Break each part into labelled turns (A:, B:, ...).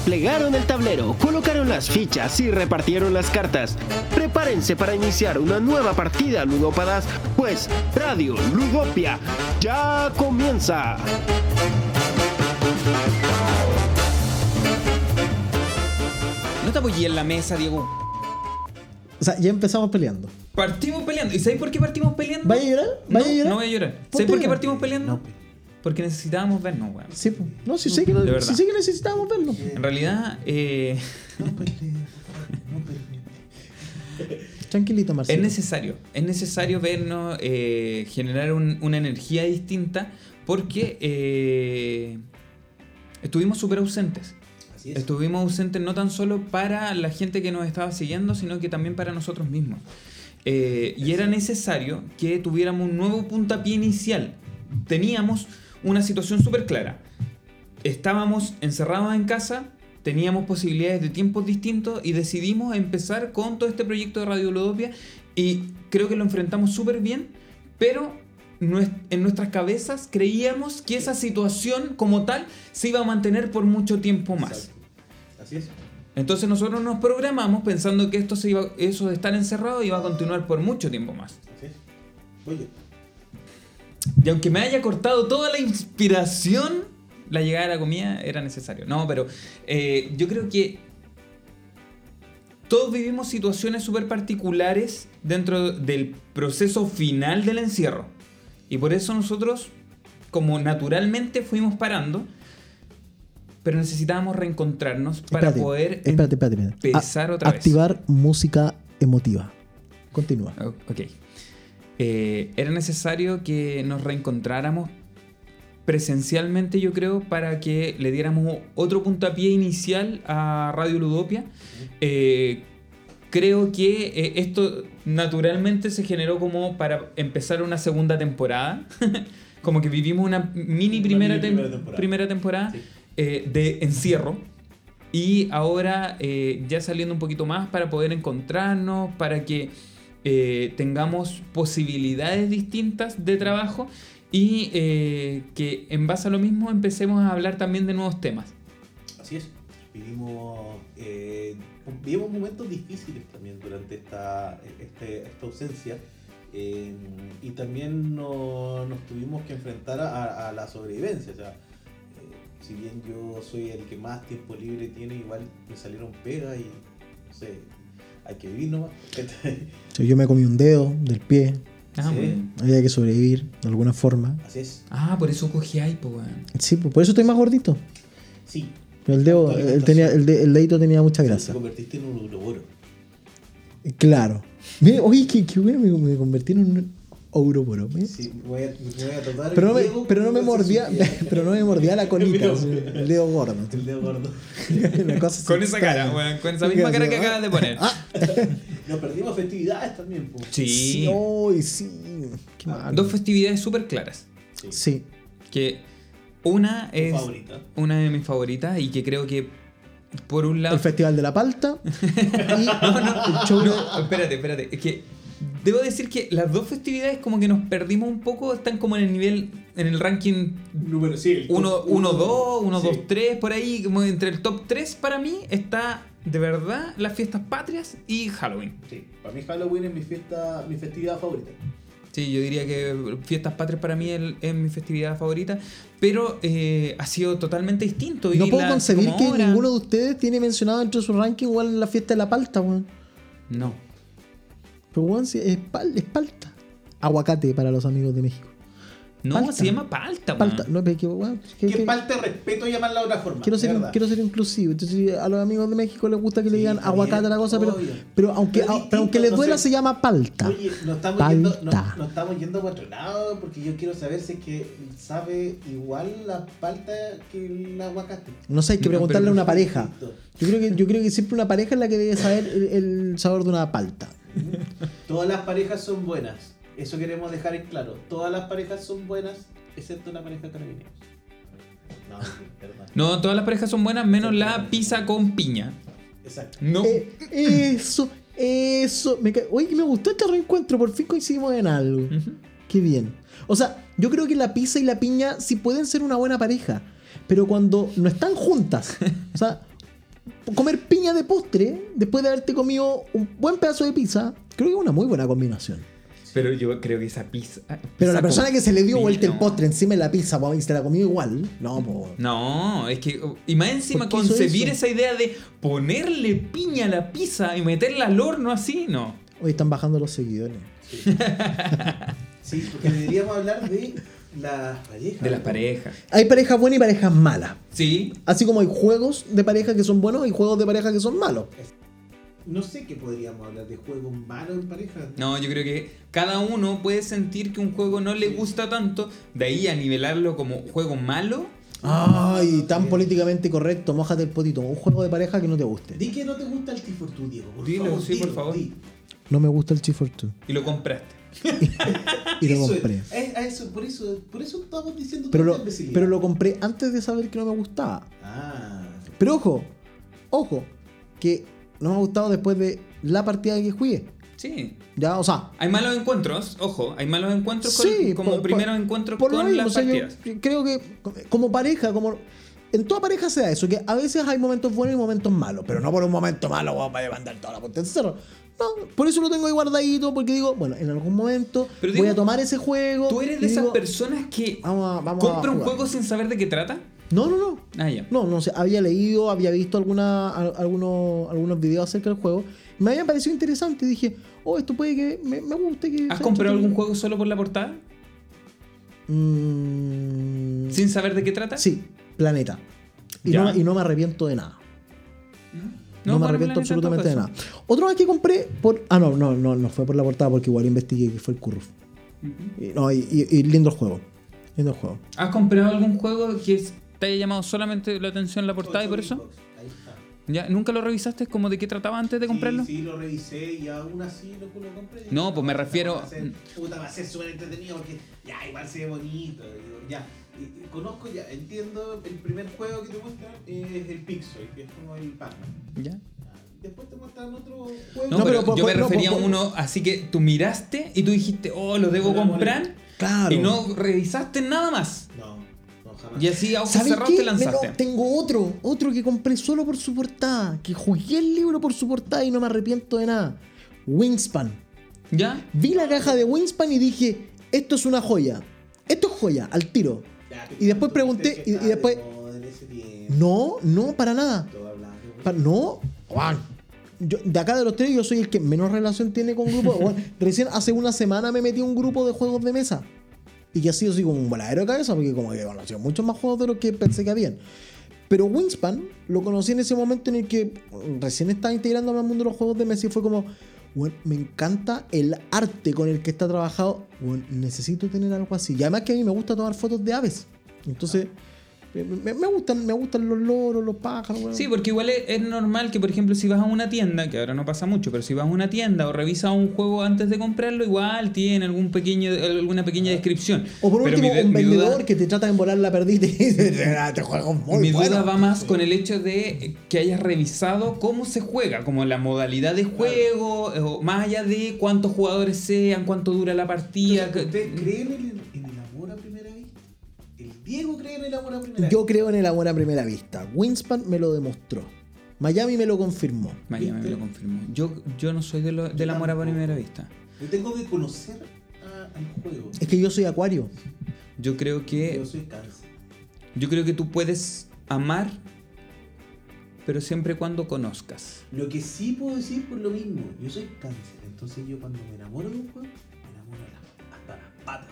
A: desplegaron el tablero, colocaron las fichas y repartieron las cartas. Prepárense para iniciar una nueva partida, ludópadas, pues Radio Ludopia ya comienza.
B: No te apoyé en la mesa, Diego.
C: O sea, ya empezamos peleando.
B: Partimos peleando. ¿Y sabes por qué partimos peleando?
C: ¿Vaya a llorar? ¿Vaya
B: no,
C: a llorar?
B: No voy a llorar. ¿Sabes por qué partimos peleando? Porque necesitábamos vernos, weón.
C: Sí, no, sí sé que, sí sé que necesitábamos verlo.
B: En realidad, eh,
C: Tranquilito,
B: es
C: Marcelo.
B: necesario. Es necesario vernos, eh, generar un- una energía distinta, porque eh, estuvimos súper ausentes.
D: Así es.
B: Estuvimos ausentes no tan solo para la gente que nos estaba siguiendo, sino que también para nosotros mismos. Eh, y era necesario que tuviéramos un nuevo puntapié inicial. Teníamos una situación súper clara. Estábamos encerrados en casa, teníamos posibilidades de tiempos distintos y decidimos empezar con todo este proyecto de Radio Ludopia y creo que lo enfrentamos súper bien, pero en nuestras cabezas creíamos que esa situación como tal se iba a mantener por mucho tiempo más.
D: Exacto. Así es.
B: Entonces nosotros nos programamos pensando que esto se iba, eso de estar encerrado iba a continuar por mucho tiempo más.
D: Así es. Voy yo.
B: Y aunque me haya cortado toda la inspiración, la llegada de la comida era necesario. No, pero eh, yo creo que todos vivimos situaciones súper particulares dentro del proceso final del encierro. Y por eso nosotros, como naturalmente fuimos parando, pero necesitábamos reencontrarnos para
C: Espérate,
B: poder
C: Espérate,
B: empezar otra vez.
C: Activar música emotiva. Continúa.
B: Ok. Eh, era necesario que nos reencontráramos presencialmente, yo creo, para que le diéramos otro puntapié inicial a Radio Ludopia. Eh, creo que eh, esto naturalmente se generó como para empezar una segunda temporada. como que vivimos una mini
D: Una
B: primera,
D: mini
B: tem-
D: primera temporada.
B: primera temporada
D: Sí.
B: eh, de encierro. Y ahora eh, ya saliendo un poquito más para poder encontrarnos, para que eh, tengamos posibilidades distintas de trabajo y eh, que en base a lo mismo empecemos a hablar también de nuevos temas.
D: Así es. Vivimos, eh, vivimos momentos difíciles también durante esta, este- esta ausencia. eh, y también no- nos tuvimos que enfrentar a, a la sobrevivencia. O sea, eh, si bien yo soy el que más tiempo libre tiene, igual me salieron pegas y no sé, hay que vivir nomás.
C: Sí, Yo me comí un dedo del pie.
B: Ah,
D: Sí.
C: Había que sobrevivir de alguna forma.
D: Así es.
B: Ah, por eso cogí ahí, pues, weón.
C: Sí, por eso estoy más gordito.
D: Sí.
C: Pero el dedo, el, tenía, el, de- el dedito tenía mucha
D: Te
C: grasa.
D: convertiste en un uroboro.
C: Claro. Mira, oye, qué, qué bueno, me, me convertí en un ouroporo. mira.
D: Sí, voy a, voy a tratar
C: Pero no me, pero no me mordía, pero no me mordía la colita,
D: El dedo.
C: el gordo.
D: El dedo gordo.
C: Una cosa
B: Con esa cara, weón, con esa misma cara que acabas de poner.
C: Ah,
D: Nos perdimos festividades también, po.
B: Sí.
C: sí, ay, sí. Qué mal.
B: Dos festividades súper claras.
C: Sí.
B: Que una es
D: favorita.
B: una de mis favoritas y que creo que por un lado...
C: El Festival de la Palta y el show de-
B: No, espérate, espérate. Es que debo decir que las dos festividades como que nos perdimos un poco, están como en el nivel, en el ranking
D: Número, sí, el
B: 1,
D: top
B: 1 2, 1,
D: sí.
B: 2, 3, por ahí, como entre el top 3 para mí está de verdad las fiestas patrias y Halloween.
D: Sí, para mí Halloween es mi fiesta, mi festividad favorita.
B: Sí, yo diría que fiestas patrias para mí es, es mi festividad favorita, pero eh, ha sido totalmente distinto.
C: No puedo concebir que ninguno de ustedes tiene mencionado entre su ranking igual la fiesta de la palta, weón.
B: No.
C: Pero weón, es, pal- es palta. Aguacate para los amigos de México.
B: No,
C: Palta.
B: se llama palta,
C: Palta,
B: man.
C: no, pero que, weón, que-
D: Que
C: que-
D: falta de respeto llamarla de otra forma.
C: quiero, ser, quiero ser inclusivo. Entonces, a los amigos de México les gusta que le digan aguacate a la cosa, pero,
D: obvio.
C: pero aunque,
D: Pero es
C: pero aunque les
D: no
C: duela,
D: sé.
C: se llama palta.
D: Oye, nos estamos, yendo, no,
C: Palta.
D: nos estamos yendo para otro lado porque yo quiero saber si es que sabe igual la palta que el aguacate.
C: No sé, hay que
B: No,
C: preguntarle a una pareja. Yo creo, que, yo creo que siempre una pareja es la que debe saber el, el sabor de una palta.
D: Todas las parejas son buenas. Eso queremos dejar en claro. Todas las parejas son buenas, excepto una pareja de carabineros. No, perdón.
B: No, todas las parejas son buenas, menos la pizza con piña.
D: Exacto.
B: No.
C: Eh, eso, eso. Me ca- Oye, me gustó este reencuentro. Por fin coincidimos en algo.
B: Ujú.
C: Qué bien. O sea, yo creo que la pizza y la piña sí pueden ser una buena pareja. Pero cuando no están juntas. O sea, comer piña de postre después de haberte comido un buen pedazo de pizza, creo que es una muy buena combinación.
B: Pero yo creo que esa pizza.
C: Pero la persona que se le dio vuelta el postre encima de la pizza po, y se la comió igual, no, po.
B: No, es que. Y más encima
C: ¿Por qué hizo
B: concebir esa idea de ponerle piña a la pizza y meterla al horno así, no.
C: Hoy están bajando los seguidores.
D: Sí, porque deberíamos hablar de las parejas.
B: De las parejas.
C: Hay parejas buenas y parejas malas.
B: Sí.
C: Así como hay juegos de pareja que son buenos y juegos de pareja que son malos.
D: No sé qué podríamos hablar de juegos malos en pareja.
B: No, yo creo que cada uno puede sentir que un juego no le gusta tanto, de ahí a nivelarlo como juego malo.
C: Ay, tan políticamente correcto, mojate el potito. Un juego de pareja que no te guste.
D: Di que no te gusta el T4 Diego. Por
B: Dilo,
D: favor,
B: sí, por
D: dilo,
B: favor.
D: di.
C: No me gusta el Chief Two.
B: Y lo compraste.
C: Y lo
D: Eso es,
C: compré.
D: es- a eso, por, eso, por eso estamos diciendo
C: Pero
D: tanta
C: lo,
D: imbecilidad.
C: pero lo compré antes de saber que no me gustaba.
D: Ah.
C: Pero ojo, ojo, que no me ha gustado después de la partida que jugué.
B: Sí.
C: Ya, o sea,
B: Hay malos encuentros, ojo, hay malos encuentros con-
C: sí,
B: como
C: por-
B: primeros
C: por-
B: encuentros
C: por
B: con
C: mismo,
B: las
C: o sea, yo
B: partidas.
C: creo que como pareja, como en toda pareja se da eso, que a veces hay momentos buenos y momentos malos, pero no por un momento malo vamos a mandar toda la puerta en cerro. No, por eso lo tengo ahí guardadito, porque digo, bueno, en algún momento
B: Pero
C: voy
B: digo,
C: a tomar ese juego.
B: ¿Tú eres de esas personas que
C: Vamos a, vamos a
B: compra un juego sin saber de qué trata?
C: No, no, no.
B: Ah, ya.
C: No, no sé, había leído, había visto alguna, al- algunos, algunos videos acerca del juego. Me habían parecido interesante dije, oh, esto puede que me, me guste. Que
B: ¿Has comprado algún juego solo por la portada?
C: Mm,
B: ¿Sin saber de qué trata?
C: Sí, Planeta. Y no, y no me arrepiento de nada. No, me arrepiento absolutamente de nada. Otro más que compré por. Ah, no, no, no, no fue por la portada porque igual investigué que fue el Curruf. Y, no, y, y- lindo el juego. Lindo el juego.
B: ¿Has comprado algún juego que te haya llamado solamente la atención la portada y por eso?
D: Ahí está.
B: ¿Ya? ¿Nunca lo revisaste como de qué trataba antes de comprarlo?
D: Sí, sí, lo revisé y aún así lo, lo compré.
B: No, pues me refiero-
D: Va a ser, puta, va a ser súper entretenido porque ya, igual se ve bonito. ya, y- y conozco ya, entiendo, el primer juego que te muestran es el Pixel, que es como el Pac-Man.
B: ¿Ya?
D: Después te muestran otro juego.
B: No,
C: No,
B: pero, yo me
C: no,
B: refería
C: por-
B: a uno, así que tú miraste y tú dijiste, oh, lo debo comprar.
C: Claro.
B: Y no revisaste nada más. Y así a ojos
C: ¿Sabes
B: cerrados
C: qué?
B: te lanzaste.
C: No, tengo otro, otro que compré solo por su portada, que jugué el libro por su portada y no me arrepiento de nada. Wingspan.
B: ¿Ya?
C: Vi la caja de Wingspan y dije, esto es una joya. Esto es joya, al tiro.
D: Ya,
C: y después pregunté,
D: que
C: y- después- No, no, para nada. Pa- no, Juan. Yo, de acá de los tres, yo soy el que menos relación tiene con grupos. Juan, recién hace una semana me metí a un grupo de juegos de mesa. Y que ha sido así como un voladero de cabeza, porque como que conocí muchos más juegos de los que pensé que habían. Pero Wingspan lo conocí en ese momento en el que recién estaba integrándome al mundo de los juegos de mesa y fue como, "Weón, me encanta el arte con el que está trabajado. Weón, necesito tener algo así. Y además que a mí me gusta tomar fotos de aves. Entonces, me- me gustan, me gustan los loros, los pájaros. weón.
B: Sí, porque igual es, es normal que, por ejemplo, si vas a una tienda, que ahora no pasa mucho, pero si vas a una tienda o revisas un juego antes de comprarlo, igual tiene algún pequeño, alguna pequeña descripción.
C: O por
B: Pero
C: último,
B: mi
C: un
B: mi duda-
C: vendedor que te trata de volar la perdita y dice, "Ah, te juego muy
B: Mi
C: bueno".
B: duda va más con el hecho de que hayas revisado cómo se juega, como la modalidad de juego, o más allá de cuántos jugadores sean, cuánto dura la partida.
D: Entonces,
B: que-
D: ¿Ustedes creen en el, Diego cree en el amor a primera
C: Yo
D: vista?
C: creo en el amor a primera vista. Wingspan me lo demostró. Miami me lo confirmó.
B: Miami me lo confirmó. Yo, yo no soy de lo- del amor a primera vista.
D: Yo tengo que conocer a- al juego.
C: Es que yo soy acuario.
B: Yo creo que
D: Yo soy cáncer.
B: yo creo que tú puedes amar, pero siempre cuando conozcas.
D: Lo que sí puedo decir por lo mismo, yo soy cáncer. Entonces yo cuando me enamoro de un juego, me enamoro de la- hasta las patas.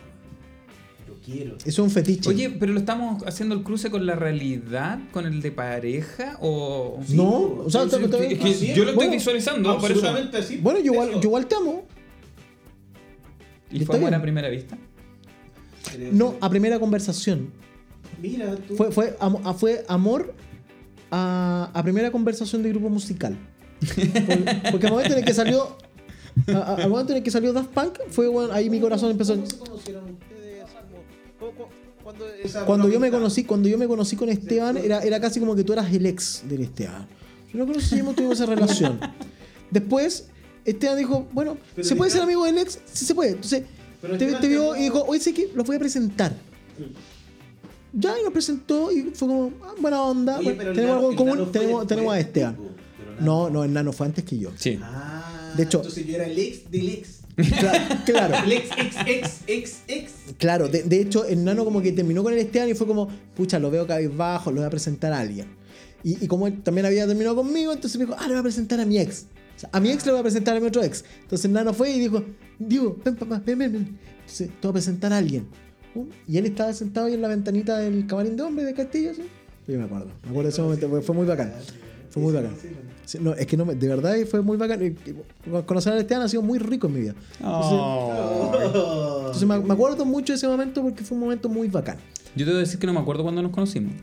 D: Quiero.
C: Es un fetiche.
B: Oye, pero lo estamos haciendo el cruce con la realidad, con el de pareja o
D: Sí,
C: No, o sea,
D: sí,
C: te-
D: sí,
C: te-
B: Es que
D: así es.
B: yo lo estoy
C: Bueno,
B: visualizando, por eso.
D: Absolutamente así.
C: bueno, yo igual, yo igual te amo.
B: ¿Y fue amor a primera vista?
C: No, a primera conversación.
D: Mira, tú.
C: Fue, fue, amor a, a primera conversación de grupo musical. Por- Porque al momento en el que salió. a- a- al momento en el que salió Daft Punk, fue bueno, ahí mi corazón empezó.
D: ¿Cómo se conocieron ustedes? ¿Cómo- cómo- cuándo esa
C: Cuando yo me conocí, cuando yo me conocí con Esteban, era, era casi como que tú eras el ex del Esteban. Yo no conocíamos, tuvimos esa relación. Después, Esteban dijo, bueno,
D: Pero
C: ¿se puede ser amigo del ex? Sí se puede. Entonces,
D: Pero
C: te, te vio y dijo, oye, sé que los voy a presentar. Ya, y nos presentó y fue como, ah, buena onda.
D: Oye,
C: tenemos
D: nano-
C: algo en común, tenemos, tenemos a Esteban.
D: nano-
C: No, no, el nano fue antes que yo.
B: Sí.
D: Ah,
C: De hecho-
D: entonces yo era el ex del ex.
C: Cla- claro.
D: El ex, ex, ex, ex, ex.
C: Claro, de, de hecho, el nano como que terminó con el Esteban y fue como, pucha, lo veo cabizbajo, lo voy a presentar a alguien. Y, y como él también había terminado conmigo, entonces me dijo, ah, le voy a presentar a mi ex. O sea, a mi ex le voy a presentar a mi otro ex. Entonces el nano fue y dijo, Diego, ven papá, ven, ven, ven. Entonces, te voy a presentar a alguien. Pum, Y él estaba sentado ahí en la ventanita del camarín de hombre de Castillo, ¿sí? Yo me acuerdo, me acuerdo de ese momento, fue, fue muy bacán. Fue muy bacán. Sí, no, es que no, me- de verdad fue muy bacán. Conocer al Esteban ha sido muy rico en mi vida. Entonces,
D: Oh.
C: entonces me, me acuerdo mucho de ese momento porque fue un momento muy bacán.
B: Yo te voy a decir que no me acuerdo cuando nos conocimos.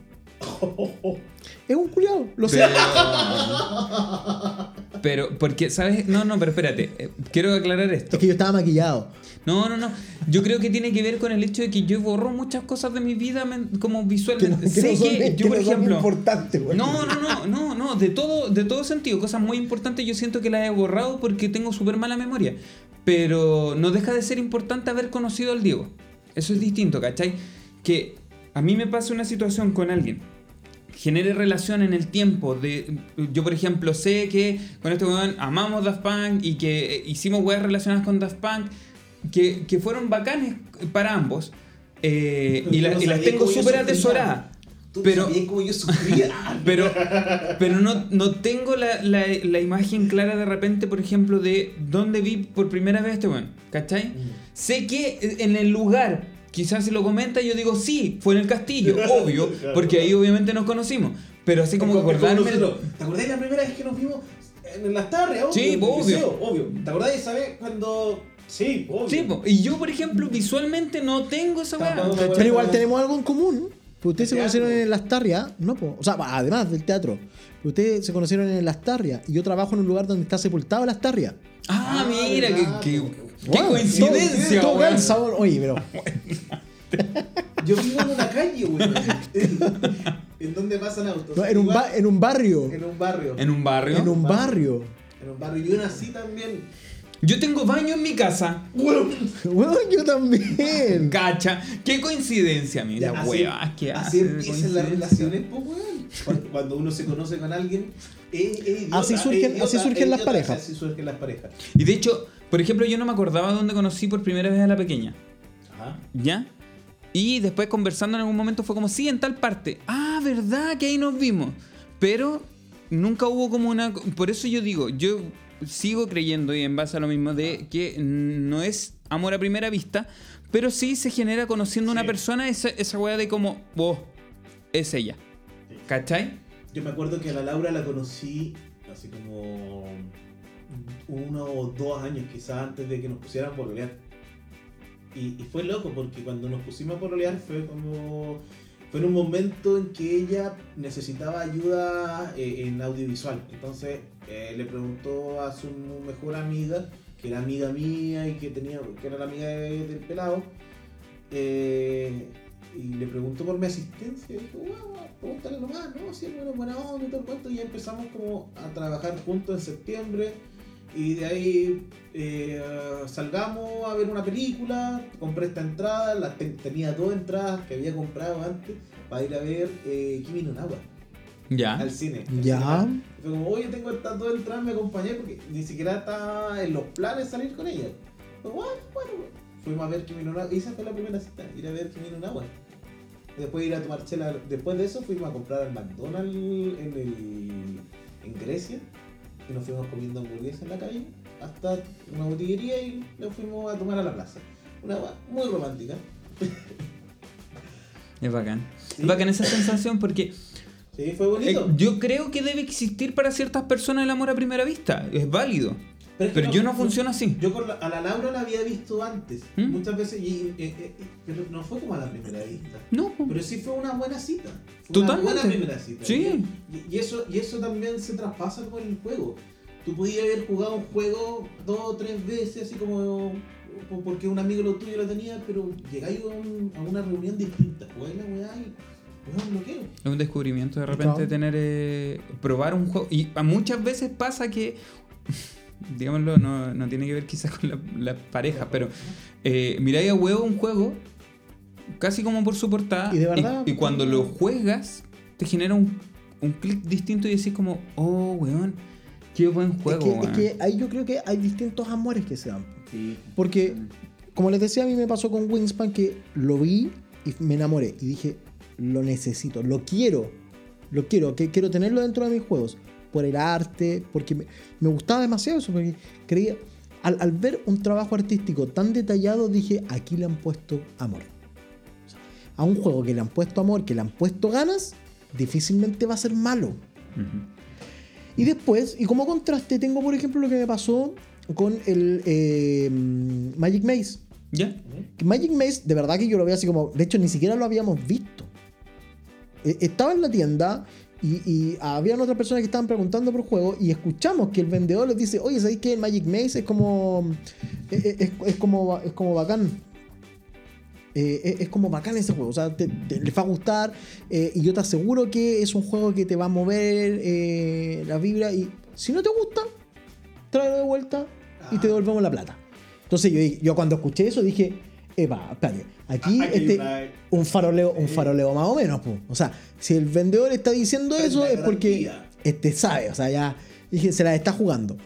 C: Es un culiado, lo sé.
B: Pero, pero, porque, ¿sabes? No, no, pero espérate. eh, Quiero aclarar esto.
C: Es que yo estaba maquillado.
B: No, no, no. Yo creo que tiene que ver con el hecho de que yo borro muchas cosas de mi vida men- como
C: Que no,
B: visualmente.
C: que
B: sé
C: no son,
B: que
C: que
B: yo, por
C: no son
B: ejemplo.
C: importantes, güey.
B: No, no, no, no, no, de todo, de todo sentido, cosas muy importantes yo siento que las he borrado porque tengo súper mala memoria. Pero no deja de ser importante haber conocido al Diego. Eso es distinto, ¿cachai? Que a mí me pasa una situación con alguien, genere relación en el tiempo. De, yo, por ejemplo, sé que con este weón amamos Daft Punk y que hicimos weas relacionadas con Daft Punk que, que fueron bacanes para ambos. eh, y, la- y las tengo súper atesoradas. Pero-
D: yo.
B: Pero, pero no, no tengo la, la- la imagen clara de repente, por ejemplo, de dónde vi por primera vez este weón. ¿Cachai? Sé que en el lugar, quizás si lo comenta, yo digo, sí, fue en el castillo, obvio,
D: Claro.
B: porque ahí obviamente nos conocimos. Pero así como que acordarme.
D: ¿Te acordás la primera vez que nos vimos en las tardes? Obvio,
B: Sí, obvio.
D: liceo, obvio. ¿Te acordás de esa vez cuando.? Sí, obvio.
B: Sí, po. y yo, por ejemplo, visualmente no tengo esa weá.
C: Pero igual tenemos algo en común. Pues ustedes se conocieron en Las Tarrias, no, po. o sea, además del teatro. Pero ustedes se conocieron en Las Tarrias y yo trabajo en un lugar donde está sepultado Las Tarrias.
B: Ah,
D: Ah,
B: mira,
D: po.
B: Qué
C: Wow,
B: coincidencia,
C: todo- todo
B: weón.
C: calza, weón. Oye, pero
D: Yo vivo en una calle, güey. en donde pasan autos.
C: no, en, un ba- en un barrio.
D: en un barrio.
B: En un barrio.
C: En un barrio.
D: En un barrio. Yo nací también.
B: Yo tengo baño en mi casa.
C: Bueno, yo también.
B: Cacha, qué coincidencia, mira,
D: Ya, así-
B: huevas que
D: Así empiezan las relaciones, pues, weón. Cuando, uno se conoce con alguien, es, es idiota,
C: Así surgen-
D: idiota,
C: así surgen las
D: idiota,
C: parejas.
D: Así surgen las parejas.
B: Y de hecho, por ejemplo, yo no me acordaba dónde conocí por primera vez a la pequeña.
D: Ajá.
B: ¿Ya? Y después conversando en algún momento fue como, sí, en tal parte. Ah, ¿verdad? Que ahí nos vimos. Pero nunca hubo como una... Por eso yo digo, yo sigo creyendo y en base a lo mismo de que no es amor a primera vista, pero sí se genera conociendo a una
D: Sí.
B: persona esa, esa weá de como, oh, es ella. ¿Cachai?
D: Yo me acuerdo que a la Laura la conocí así como uno o dos años quizás antes de que nos pusieran por pololear. Y, y fue loco porque cuando nos pusimos a pololear fue como... Fue en un momento en que ella necesitaba ayuda eh, en audiovisual. Entonces eh, le preguntó a su mejor amiga, que era amiga mía y que tenía que era la amiga de- del pelado, eh, y le preguntó por mi asistencia. Y dijo, bueno, pregúntale nomás, ¿no? Si es buena onda y todo el cuento. Y empezamos como a trabajar juntos en septiembre. Y de ahí eh, salgamos a ver una película. Compré esta entrada, te- tenía dos entradas que había comprado antes para ir a ver eh, Kimi no Nawa
B: Ya.
D: al cine. al
C: Ya.
D: cine. Fue como, oye, tengo estas dos entradas, me acompañé porque ni siquiera estaba en los planes salir con ella. Fue, bueno, bueno, fuimos a ver Kimi no Nawa. Esa fue la primera cita, ir a ver Kimi no Nawa. Después ir a tomar chela. Después de eso fuimos a comprar al McDonald's en, el, en Grecia. Y nos fuimos comiendo hamburguesas en la calle hasta una botillería y nos fuimos a tomar a la plaza. Una agua muy romántica.
B: Es bacán.
D: Sí.
B: Es bacán esa sensación porque
D: Sí, fue
B: eh,
D: bonito.
B: yo creo que debe existir para ciertas personas el amor a primera vista. Es válido.
D: Es que
B: Pero yo no funciono así.
D: Yo con la- a la Laura la había visto antes,
B: ¿Mm?
D: muchas veces, y, eh, eh, eh, pero no fue como a la primera vista.
B: No.
D: Pero sí fue una buena cita. Fue
B: Totalmente.
D: Una buena primera cita.
B: Sí.
D: Y, y eso, y eso también se traspasa con el juego. Tú podías haber jugado un juego dos o tres veces, así como po- porque un amigo lo tuyo lo tenía, pero llegáis a, un- a una reunión distinta. Jugáis la weá y.
B: Es un descubrimiento de repente
C: Claro.
B: tener eh, probar un juego. Y a muchas veces pasa que, digámoslo, no, no tiene que ver quizás con la, la pareja, pero eh, miráis a huevo un juego casi como por su portada.
C: Y de verdad-
B: y cuando lo juegas, te genera un, un clic distinto y decís como, oh, weón, qué buen
C: Es
B: juego,
C: que, es
B: weón".
C: que ahí yo creo que hay distintos amores que se dan.
D: Sí.
C: Porque, como les decía, a mí me pasó con Wingspan que lo vi y me enamoré. Y dije, lo necesito, lo quiero. Lo quiero, que quiero tenerlo dentro de mis juegos. Por el arte, porque me, me gustaba demasiado eso. Porque creía, al, al ver un trabajo artístico tan detallado, dije, aquí le han puesto amor. O sea, a un juego que le han puesto amor, que le han puesto ganas, difícilmente va a ser malo.
B: Ujú.
C: Y después, y como contraste, tengo por ejemplo lo que me pasó con el eh, Magic Maze.
B: ¿Ya?
C: Magic Maze, de verdad que yo lo veo así como. De hecho, ni siquiera lo habíamos visto. Eh, Estaba en la tienda y, y habían otras personas que estaban preguntando por juego y escuchamos que el vendedor les dice: Oye, ¿sabéis que el Magic Maze es como. Es, es- es como, es como bacán? Eh, es, como bacán ese juego, o sea, te, te- les va a gustar eh, y yo te aseguro que es un juego que te va a mover eh, la vibra y si no te gusta, tráelo de vuelta y te devolvemos la plata. Entonces yo, yo cuando escuché eso dije, Epa, espérate, aquí
D: Aquí hay
C: este, un faroleo, un faroleo más o menos, po. o sea, si el vendedor está diciendo
D: Pero
C: eso
D: la
C: es porque este sabe, o sea, ya dije, se la está jugando.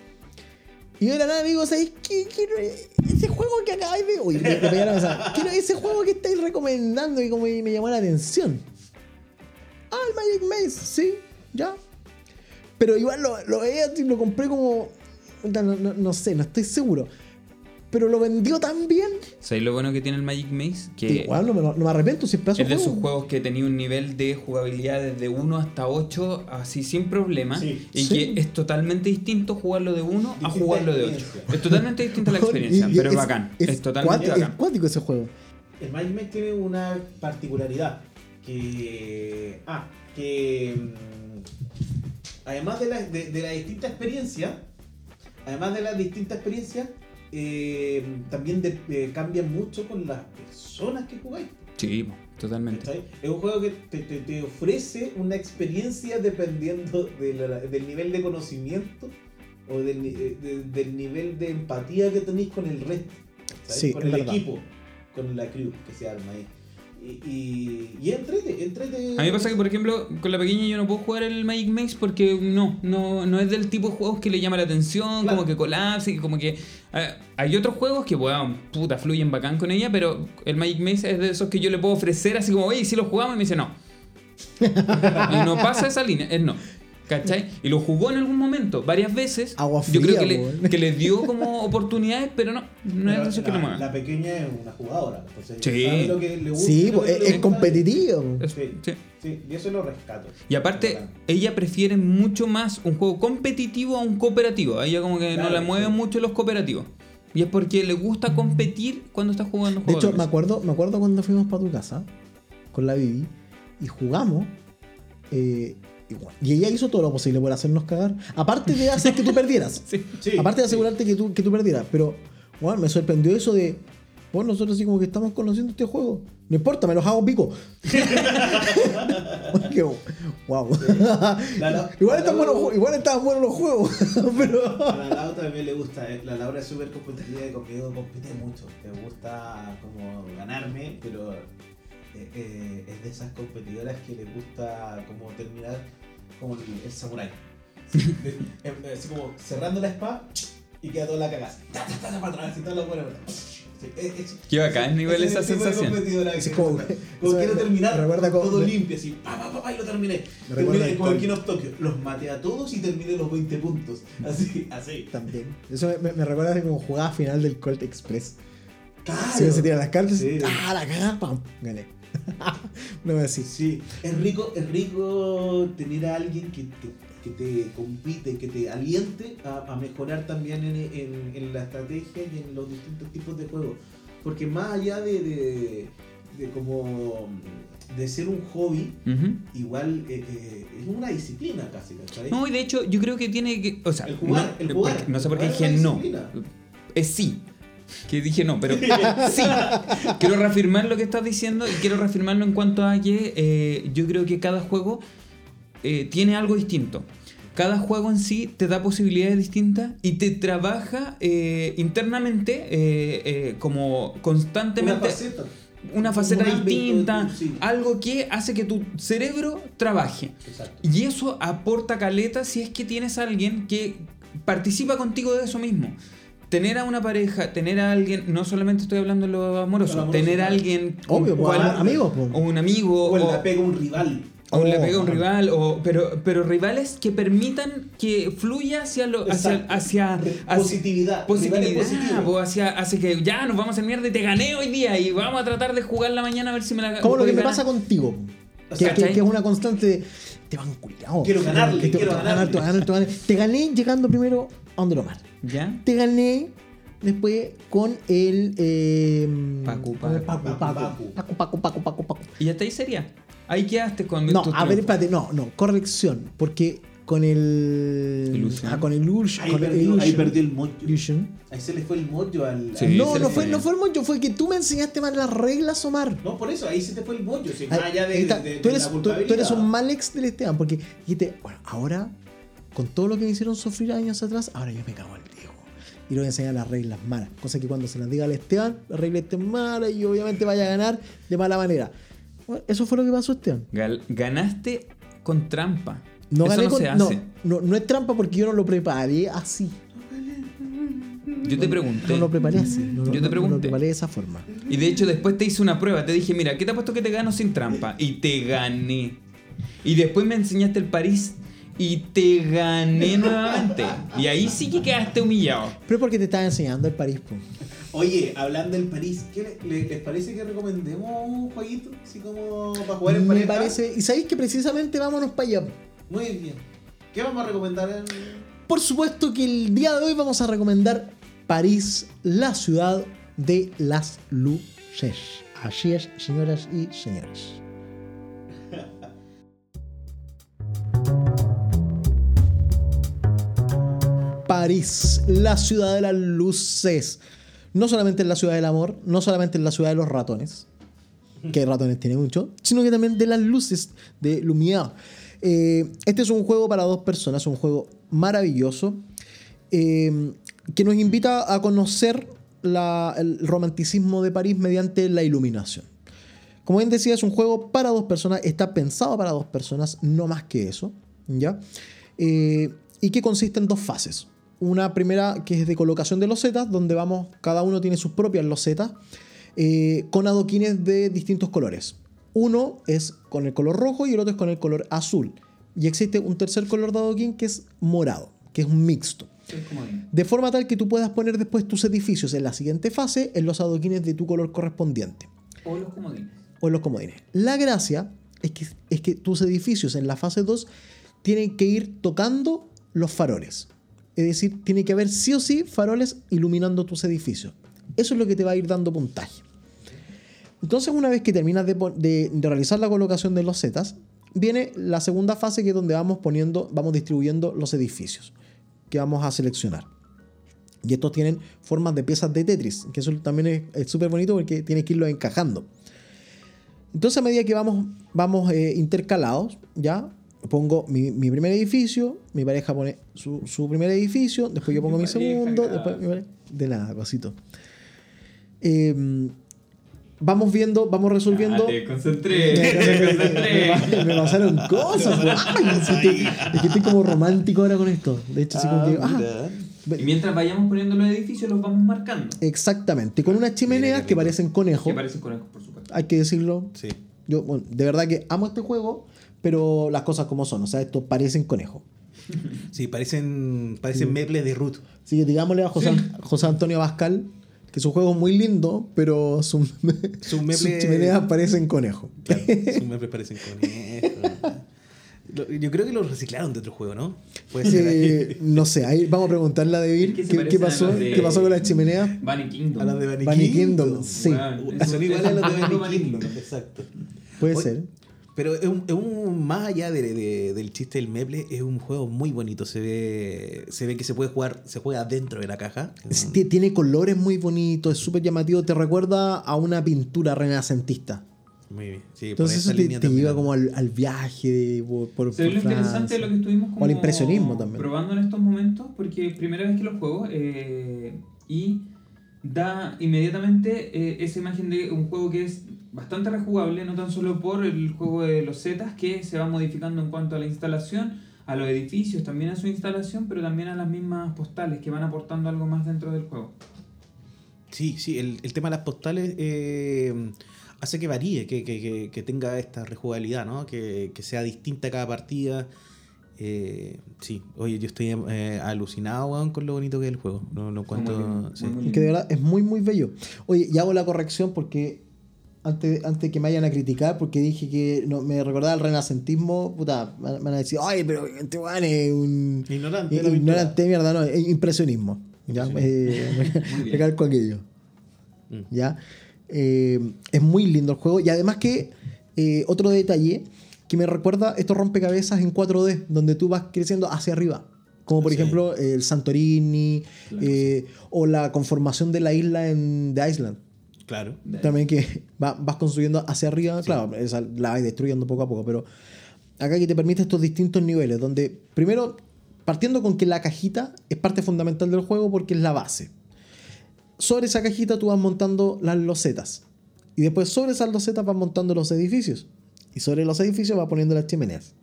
C: Y yo de la nada digo, ¿sabes qué? Quiero ese juego que acabáis de. Uy, me, me pegaron, o sea, quiero ese juego que estáis recomendando y como me, me llamó la atención. Ah, el Magic Maze, sí, ya. Pero igual lo, lo veía y lo compré como. no- no sé, no estoy seguro. Pero lo vendió tan bien.
B: ¿Sabes lo bueno que tiene el Magic Maze?
C: que
B: Que
C: igual no me, no me arrepiento si es
B: es de esos juegos que tenía un nivel de jugabilidad desde 1 hasta 8, así sin problema.
D: Sí.
B: y
C: Sí.
B: que es totalmente distinto jugarlo de 1 a jugarlo de 8.
D: experiencia.
B: Es totalmente distinta la experiencia,
C: y- y
B: pero es, bacán. Es, totalmente
C: cuático, es
B: bacán.
C: cuático ese juego.
D: El Magic Maze tiene una particularidad que. Ah, que. mm, Además de la, de, de la distinta experiencia, además de las distintas experiencias, eh, también de- eh, cambia mucho con las personas que jugáis.
B: Sí, totalmente.
D: ¿cachai? Es un juego que te, te- te ofrece una experiencia dependiendo de la- del nivel de conocimiento o del, eh, de- del nivel de empatía que tenéis con el resto. con el
C: verdad.
D: equipo, con la crew que se arma ahí. Y, y, y entrete, entrete.
B: A mí pasa que, por ejemplo, con la pequeña yo no puedo jugar el Magic Maze porque no, no, no es del tipo de juegos que le llama la atención,
D: Claro.
B: como que colapse, como que... eh, hay otros juegos que, weón, puta, fluyen bacán con ella, pero el Magic Maze es de esos que yo le puedo ofrecer así como, oye, ¿y si lo jugamos? Y me dice no. y no pasa esa línea, es no. ¿Cachai? Y lo jugó en algún momento, varias veces.
C: Agua
B: yo creo
C: fría,
B: que le, que le dio como oportunidades, pero no, no es
D: Pero
B: de esos que
D: la,
B: lo mueven.
D: la pequeña es una jugadora. Entonces,
B: Sí.
D: sabe lo que le gusta.
C: Sí,
D: lo que
C: es,
D: le
C: es
D: gusta.
C: competitivo.
B: Es-
D: Sí.
B: sí.
D: Sí, y eso lo rescato.
B: Y aparte, ella prefiere mucho más un juego competitivo a un cooperativo. A ella como que no
D: Claro,
B: la mueven
D: sí.
B: mucho los cooperativos. Y es porque le gusta competir cuando está jugando
C: De
B: juegos.
C: hecho,
B: de
C: me
B: mesa.
C: acuerdo, me acuerdo cuando fuimos para tu casa con la Bibi y jugamos. eh, y ella hizo todo lo posible por hacernos cagar. Aparte de hacer que tú perdieras.
B: Sí.
D: Sí,
C: Aparte de
D: sí.
C: asegurarte que tú, que tú perdieras. Pero, bueno, me sorprendió eso de. Bueno, nosotros así como que estamos conociendo este juego. No importa, me los hago pico. Wow.
D: La- la-
C: igual,
D: la-
C: están buenos, igual estaban buenos los juegos. pero.
D: A la Laura también le gusta, eh, la Laura es súper competitiva y conmigo compite mucho. Le gusta como ganarme, pero eh, eh, es de esas competidoras que le gusta como terminar como el, el samurái. Sí, de- eh, así como cerrando la espada y queda toda la cagada. Ta, ta, ta, ta, para atrás, y toda la buena. Sí, es- es-
B: Qué bacán, nivel
D: es
B: esa sensación.
C: Es como-
D: quiero terminar
C: me recuerda como-
D: todo limpio, así, pa, pa, pa, pa, y lo terminé. Terminé como el of Tokyo. Los maté a todos y terminé los 20 puntos. Así, así.
C: También. Eso me, me recuerda como jugada final del Colt Express.
D: Claro.
C: Si se tira las cartas,
D: Sí.
C: ¡ah, la cagada! ¡Pam! Gané. no me decís.
D: Sí, es rico, es rico tener a alguien que te, que te compite, que te aliente a, a mejorar también en, en- en la estrategia y en los distintos tipos de juegos. Porque más allá de, de, de como de ser un hobby, igual eh, eh, es una disciplina casi, ¿cachai?
B: No, y de hecho, yo creo que tiene que. O sea,
D: El jugar,
B: no,
D: el jugar.
B: no sé por qué dije no. Es sí. Que dije no, pero sí. Quiero reafirmar lo que estás diciendo y quiero reafirmarlo en cuanto a que eh, yo creo que cada juego eh, tiene algo distinto. Cada juego en sí te da posibilidades distintas y te trabaja eh, internamente como
D: Una
B: constantemente.
D: faceta.
B: una faceta distinta, algo que hace que tu cerebro trabaje.
D: Exacto.
B: Y eso aporta caleta si es que tienes a alguien que participa contigo de eso mismo. Tener a una pareja, tener a alguien, no solamente estoy hablando de lo amoroso,
D: Lo amoroso,
B: tener a alguien,
C: Obvio,
B: con
C: pues,
B: cual-
C: amigos, pues.
B: o un amigo,
D: O
B: o,
D: la pega un rival.
B: o le pega a un rival, o, pero, pero rivales que permitan que fluya hacia lo, hacia, hacia, hacia-
D: positividad,
B: positividad, po, hacia, hace que ya nos vamos a hacer mierda y te gané hoy día y vamos a tratar de jugar la mañana a ver si me la
C: Como lo que me pasa contigo. Que, es una constante de, te van culiao.
D: Quiero ganarle,
C: te,
D: quiero
C: te
D: ganarle.
C: ganar, ganar. Te gané llegando primero a Ondromar.
B: ¿Ya?
C: Te gané después con el. eh,
B: Pacu,
C: el
B: Pacu,
C: Pacu, Pacu,
D: Pacu.
C: Pacu, Pacu, Pacu, Pacu.
B: Y hasta ahí sería. Ahí quedaste con
C: No, a ver, espérate, no, no, corrección. Porque con el.
B: Illusion.
C: Ah, con el Illusion.
D: Ahí
C: con el
D: perdió, ahí perdió el mojo.
C: Illusion.
D: Ahí se le fue el mojo al.
B: Sí.
D: al-
C: no, no fue, no fue el mocho, fue que tú me enseñaste mal las reglas, Omar.
D: No, por eso, ahí se te fue el mojo. Si
C: Ahí-
D: más allá de,
C: ahí está.
D: de- de
C: tú, eres,
D: la
C: tú- tú eres
D: culpabilidad.
C: un mal ex del Esteban, porque dijiste, bueno, ahora, con todo lo que me hicieron sufrir años atrás, ahora yo me cago al Diego. Y le voy a enseñar las reglas malas. Cosa que cuando se las diga al Esteban, las reglas estén malas y obviamente vaya a ganar de mala manera. Bueno, eso fue lo que pasó, Esteban.
B: Gal- ganaste con trampa.
C: No
B: Eso
C: gané
B: no
C: con.
B: se hace.
C: no, no es trampa porque yo no lo preparé así.
B: Yo te pregunté.
C: No lo preparé así. No,
B: Yo te
C: no lo
B: pregunté.
C: preparé de esa forma.
B: Y de hecho después te hice una prueba. Te dije, mira, ¿qué te ha puesto que te gano sin trampa? Y te gané. Y después me enseñaste el París y te gané nuevamente. Y ahí sí que quedaste humillado.
C: Pero porque te estaba enseñando el París, pues.
D: Oye, hablando del París, ¿qué le- le- les parece que recomendemos un jueguito? Así como para jugar en
C: Me
D: pareja.
C: parece. Y sabéis que precisamente vámonos para allá.
D: Muy bien. ¿Qué vamos a recomendar? En...
C: Por supuesto que el día de hoy vamos a recomendar París, la ciudad de las luces. Así es, señoras y señores. París, la ciudad de las luces. No solamente es la ciudad del amor, no solamente es la ciudad de los ratones, que ratones tiene mucho, sino que también de las luces de Lumière. Eh, este es un juego para dos personas, un juego maravilloso eh, que nos invita a conocer el romanticismo de París mediante la iluminación. Como bien decía, es un juego para dos personas, está pensado para dos personas, no más que eso, ¿ya? Eh, y que consiste en dos fases. Una primera que es de colocación de losetas, donde vamos, cada uno tiene sus propias losetas, eh, con adoquines de distintos colores. Uno es con el color rojo y el otro es con el color azul. Y existe un tercer color de adoquín que es morado, que es un mixto. De forma tal que tú puedas poner después tus edificios en la siguiente fase en los adoquines de tu color correspondiente
B: O los comodines.
C: o en los comodines. La gracia es que, es que tus edificios en la fase 2 tienen que ir tocando los faroles. Es decir, tiene que haber sí o sí faroles iluminando tus edificios. Eso es lo que te va a ir dando puntaje. Entonces, una vez que terminas de, realizar la colocación de los zetas, viene la segunda fase que es donde vamos poniendo, vamos distribuyendo los edificios que vamos a seleccionar. Y estos tienen formas de piezas de Tetris, que eso también es- es súper bonito porque tienes que irlo encajando. Entonces, a medida que vamos, vamos eh, intercalados, ya pongo mi, mi primer edificio, mi pareja pone su, su primer edificio, después yo pongo mi,
B: Mi
C: segundo,
B: claro.
C: después mi pareja- De nada, cosito. Eh, vamos viendo, vamos resolviendo.
B: Ah, te concentré, te concentré.
C: me pasaron cosas, güey. Es, que estoy, como romántico ahora con esto. De hecho, así como que. ah,
B: Y mientras vayamos poniendo los edificios, los vamos marcando.
C: exactamente. Con unas chimeneas que parecen conejos.
B: Que parecen conejos, por supuesto.
C: Hay que decirlo.
D: Sí.
C: Yo, bueno, de verdad que amo este juego, pero las cosas como son. O sea, estos parecen conejos.
D: Sí, parecen, parecen meples de root.
C: Así que digámosle a José, José Antonio Bascal que su juego es muy lindo, pero sus,
D: Sus
C: sus
D: meple-
C: chimeneas parecen conejos.
D: Claro, sus meples parecen conejos. Yo creo que lo reciclaron de otro juego, ¿no? Puede ser.
C: Eh, no sé, ahí vamos a preguntarle a David
B: Es que
C: qué, qué pasó,
B: de-
C: qué pasó con las chimeneas.
B: Bunny Kingdom.
D: A las de Bunny
C: Bunny
D: Kingdom.
C: Kingdom, sí,
B: Weón,
D: Son iguales a los de
B: Bunny
D: Kingdom. Exacto.
C: puede
D: Oye,
C: ser.
D: Pero es un, es un- más allá de- de- del chiste del meple, es un juego muy bonito. Se ve, se ve que se puede jugar, se juega dentro de la caja.
C: Ti- Tiene colores muy bonitos, es súper llamativo, te recuerda a una pintura renacentista.
D: Muy bien. Sí, por
C: Entonces
D: esa
C: eso te,
D: línea
C: te lleva como al, al viaje de- por, por,
B: Se ve
C: por
B: lo interesante
C: Francia.
B: de lo que estuvimos como
C: O al impresionismo también.
B: probando en estos momentos, porque primera vez que los juego eh, y da inmediatamente eh, esa imagen de un juego que es bastante rejugable, no tan solo por el juego de los Zetas, que se va modificando en cuanto a la instalación, a los edificios, también a su instalación, pero también a las mismas postales que van aportando algo más dentro del juego.
D: Sí, sí, el, el tema de las postales eh, hace que varíe, que, que- que- que tenga esta rejugabilidad, ¿no? Que, que sea distinta cada partida. Eh, sí, oye, yo estoy eh, alucinado weón, con lo bonito que es el juego. Encuentro-
B: Muy lindo,
D: sí.
C: que de verdad es muy, muy bello. Oye, y hago la corrección porque antes, antes que me vayan a criticar, porque dije que no, me recordaba el renacentismo, puta, me van a decir, ay, pero este weón es un
D: Ignorante. la
C: ignorante mierda, no, es impresionismo. ¿ya? Eh,
B: Muy bien.
C: recalco aquello.
D: Mm.
C: ¿ya? Eh, es muy lindo el juego. Y además que eh, otro detalle que me recuerda estos rompecabezas en 4D, donde tú vas creciendo hacia arriba. Como por
D: Sí.
C: ejemplo el Santorini
B: Claro,
C: eh, o la conformación de la isla en The Island.
D: Claro.
C: También que va- vas construyendo hacia arriba, claro, esa la vas destruyendo poco a poco, pero acá que te permite estos distintos niveles, donde primero, partiendo con que la cajita es parte fundamental del juego porque es la base. Sobre esa cajita tú vas montando las losetas. Y después sobre esas losetas vas montando los edificios. Y sobre los edificios vas poniendo las chimeneas.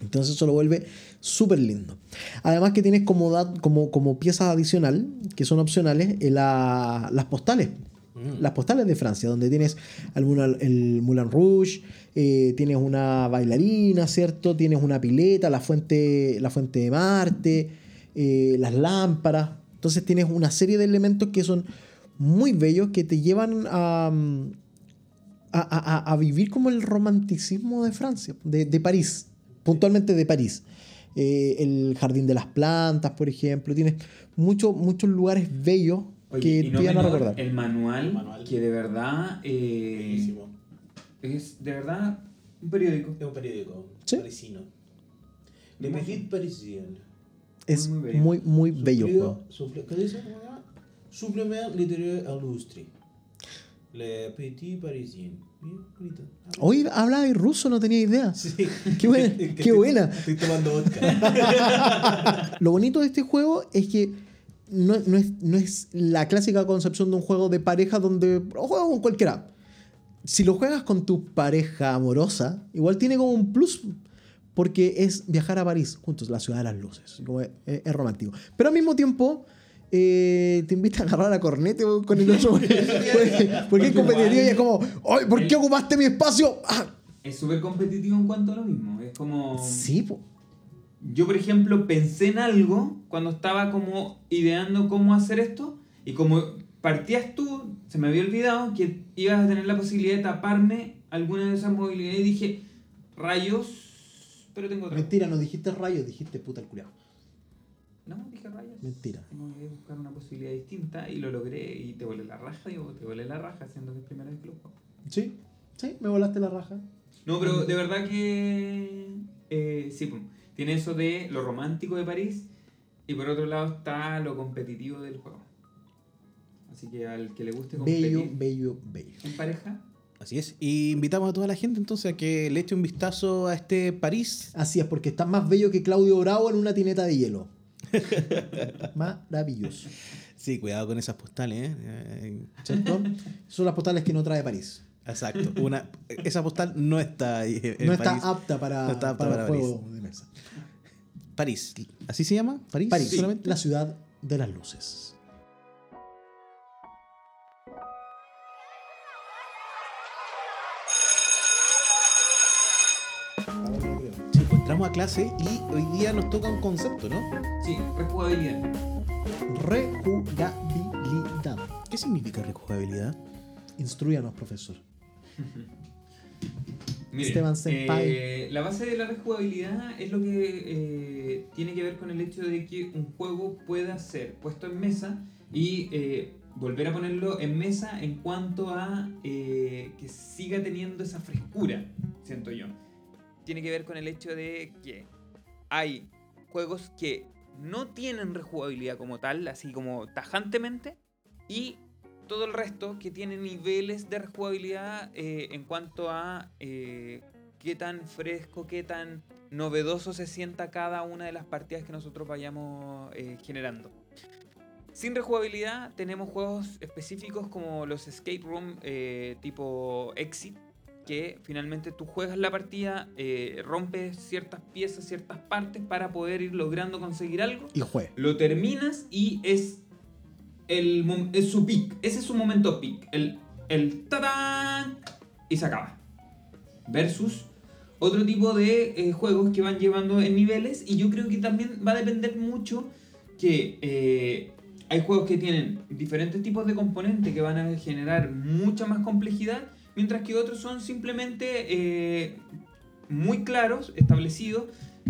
C: Entonces eso lo vuelve súper lindo. Además que tienes como, como, como pieza adicional, que son opcionales, eh, la- las postales.
D: Mm.
C: Las postales de Francia, donde tienes el Moulin, el Moulin Rouge, eh, tienes una bailarina, ¿cierto? Tienes una pileta, la fuente, la fuente de Marte, eh, las lámparas. Entonces tienes una serie de elementos que son muy bellos, que te llevan a, mm, a, a- a- vivir como el romanticismo de Francia, de, de París, puntualmente de París. Eh, el jardín de las plantas, por ejemplo, tienes muchos muchos lugares bellos
B: Oye,
C: que
B: y
C: te
B: no
C: van a
B: menor,
C: recordar.
B: El manual,
D: El manual.
B: que de verdad eh,
D: Buenísimo.
B: es de verdad un periódico.
D: Es un periódico
C: Sí.
D: parisino. Le Petit Parisien.
C: Es
B: muy bello.
C: muy, muy bello.
D: Suple- ¿Qué dice? Supplément littéraire illustre. Le Petit Parisien. Bien bonito.
C: Hoy hablaba en ruso, no tenía idea.
D: Sí.
C: Qué buena, qué
D: estoy-
C: buena.
D: Estoy tomando vodka.
C: Lo bonito de este juego es que no, no es, no es la clásica concepción de un juego de pareja donde lo juego con cualquiera. Si lo juegas con tu pareja amorosa, igual tiene como un plus. Porque es viajar a París juntos, la ciudad de las luces. Es romántico. Pero al mismo tiempo, eh, te invita a agarrar la corneta con el otro. porque, porque es competitivo y es como, ¡ay, ¿por qué ocupaste mi espacio? Ah,
B: Es súper competitivo en cuanto a lo mismo. Es como.
C: sí, po.
B: Yo, por ejemplo, pensé en algo cuando estaba como ideando cómo hacer esto. Y como partías tú, se me había olvidado que ibas a tener la posibilidad de taparme alguna de esas movilidades. Y dije, rayos. Pero tengo otra.
C: Mentira, no dijiste rayos, dijiste puta el culiao.
B: No, dije rayos.
C: Mentira.
B: Tengo que buscar una posibilidad distinta y lo logré. Y te volé la raja, digo, te volé la raja, siendo que es primera vez que lo juego.
C: Sí, sí, me volaste la raja.
B: No, pero de verdad que eh, sí, pum. tiene eso de lo romántico de París y por otro lado está lo competitivo del juego. Así que al que le guste competir
C: Bello, bello, bello.
B: en pareja,
D: Así es. Y invitamos a toda la gente entonces a que le eche un vistazo a este París.
C: Así es, porque está más bello que Claudio Bravo en una tineta de hielo. Maravilloso.
D: Sí, cuidado con esas postales, ¿eh? Eh,
C: ¿Cierto? Son las postales que no trae París.
D: Exacto. Una, esa postal no está ahí en
C: No está
D: París.
C: apta para,
D: No está apta
C: para,
D: para
C: el juego de mesa.
D: París. ¿Así se llama? París.
C: París,
D: solamente.
C: la ciudad de las luces.
D: Entramos a clase y hoy día nos toca un concepto, ¿no?
B: sí, rejugabilidad.
C: Rejugabilidad.
D: ¿Qué significa rejugabilidad?
C: Instruyanos, profesor.
B: Miren,
C: Esteban Senpai.
B: eh, la base de la rejugabilidad es lo que eh, tiene que ver con el hecho de que un juego pueda ser puesto en mesa y eh, volver a ponerlo en mesa en cuanto a eh, que siga teniendo esa frescura, siento yo. Tiene que ver con el hecho de que hay juegos que no tienen rejugabilidad como tal, así como tajantemente, y todo el resto que tiene niveles de rejugabilidad eh, en cuanto a eh, qué tan fresco, qué tan novedoso se sienta cada una de las partidas que nosotros vayamos eh, generando. Sin rejugabilidad tenemos juegos específicos como los escape room tipo Exit, que finalmente tú juegas la partida, eh, rompes ciertas piezas, ciertas partes para poder ir logrando conseguir algo.
C: Y juez.
B: Lo terminas y es, el, es su peak. Ese es su momento peak. El, el ¡tadán! Y se acaba. Versus otro tipo de eh, juegos que van llevando en niveles. Y yo creo que también va a depender mucho que eh, hay juegos que tienen diferentes tipos de componentes que van a generar mucha más complejidad. Mientras que otros son simplemente eh, muy claros, establecidos.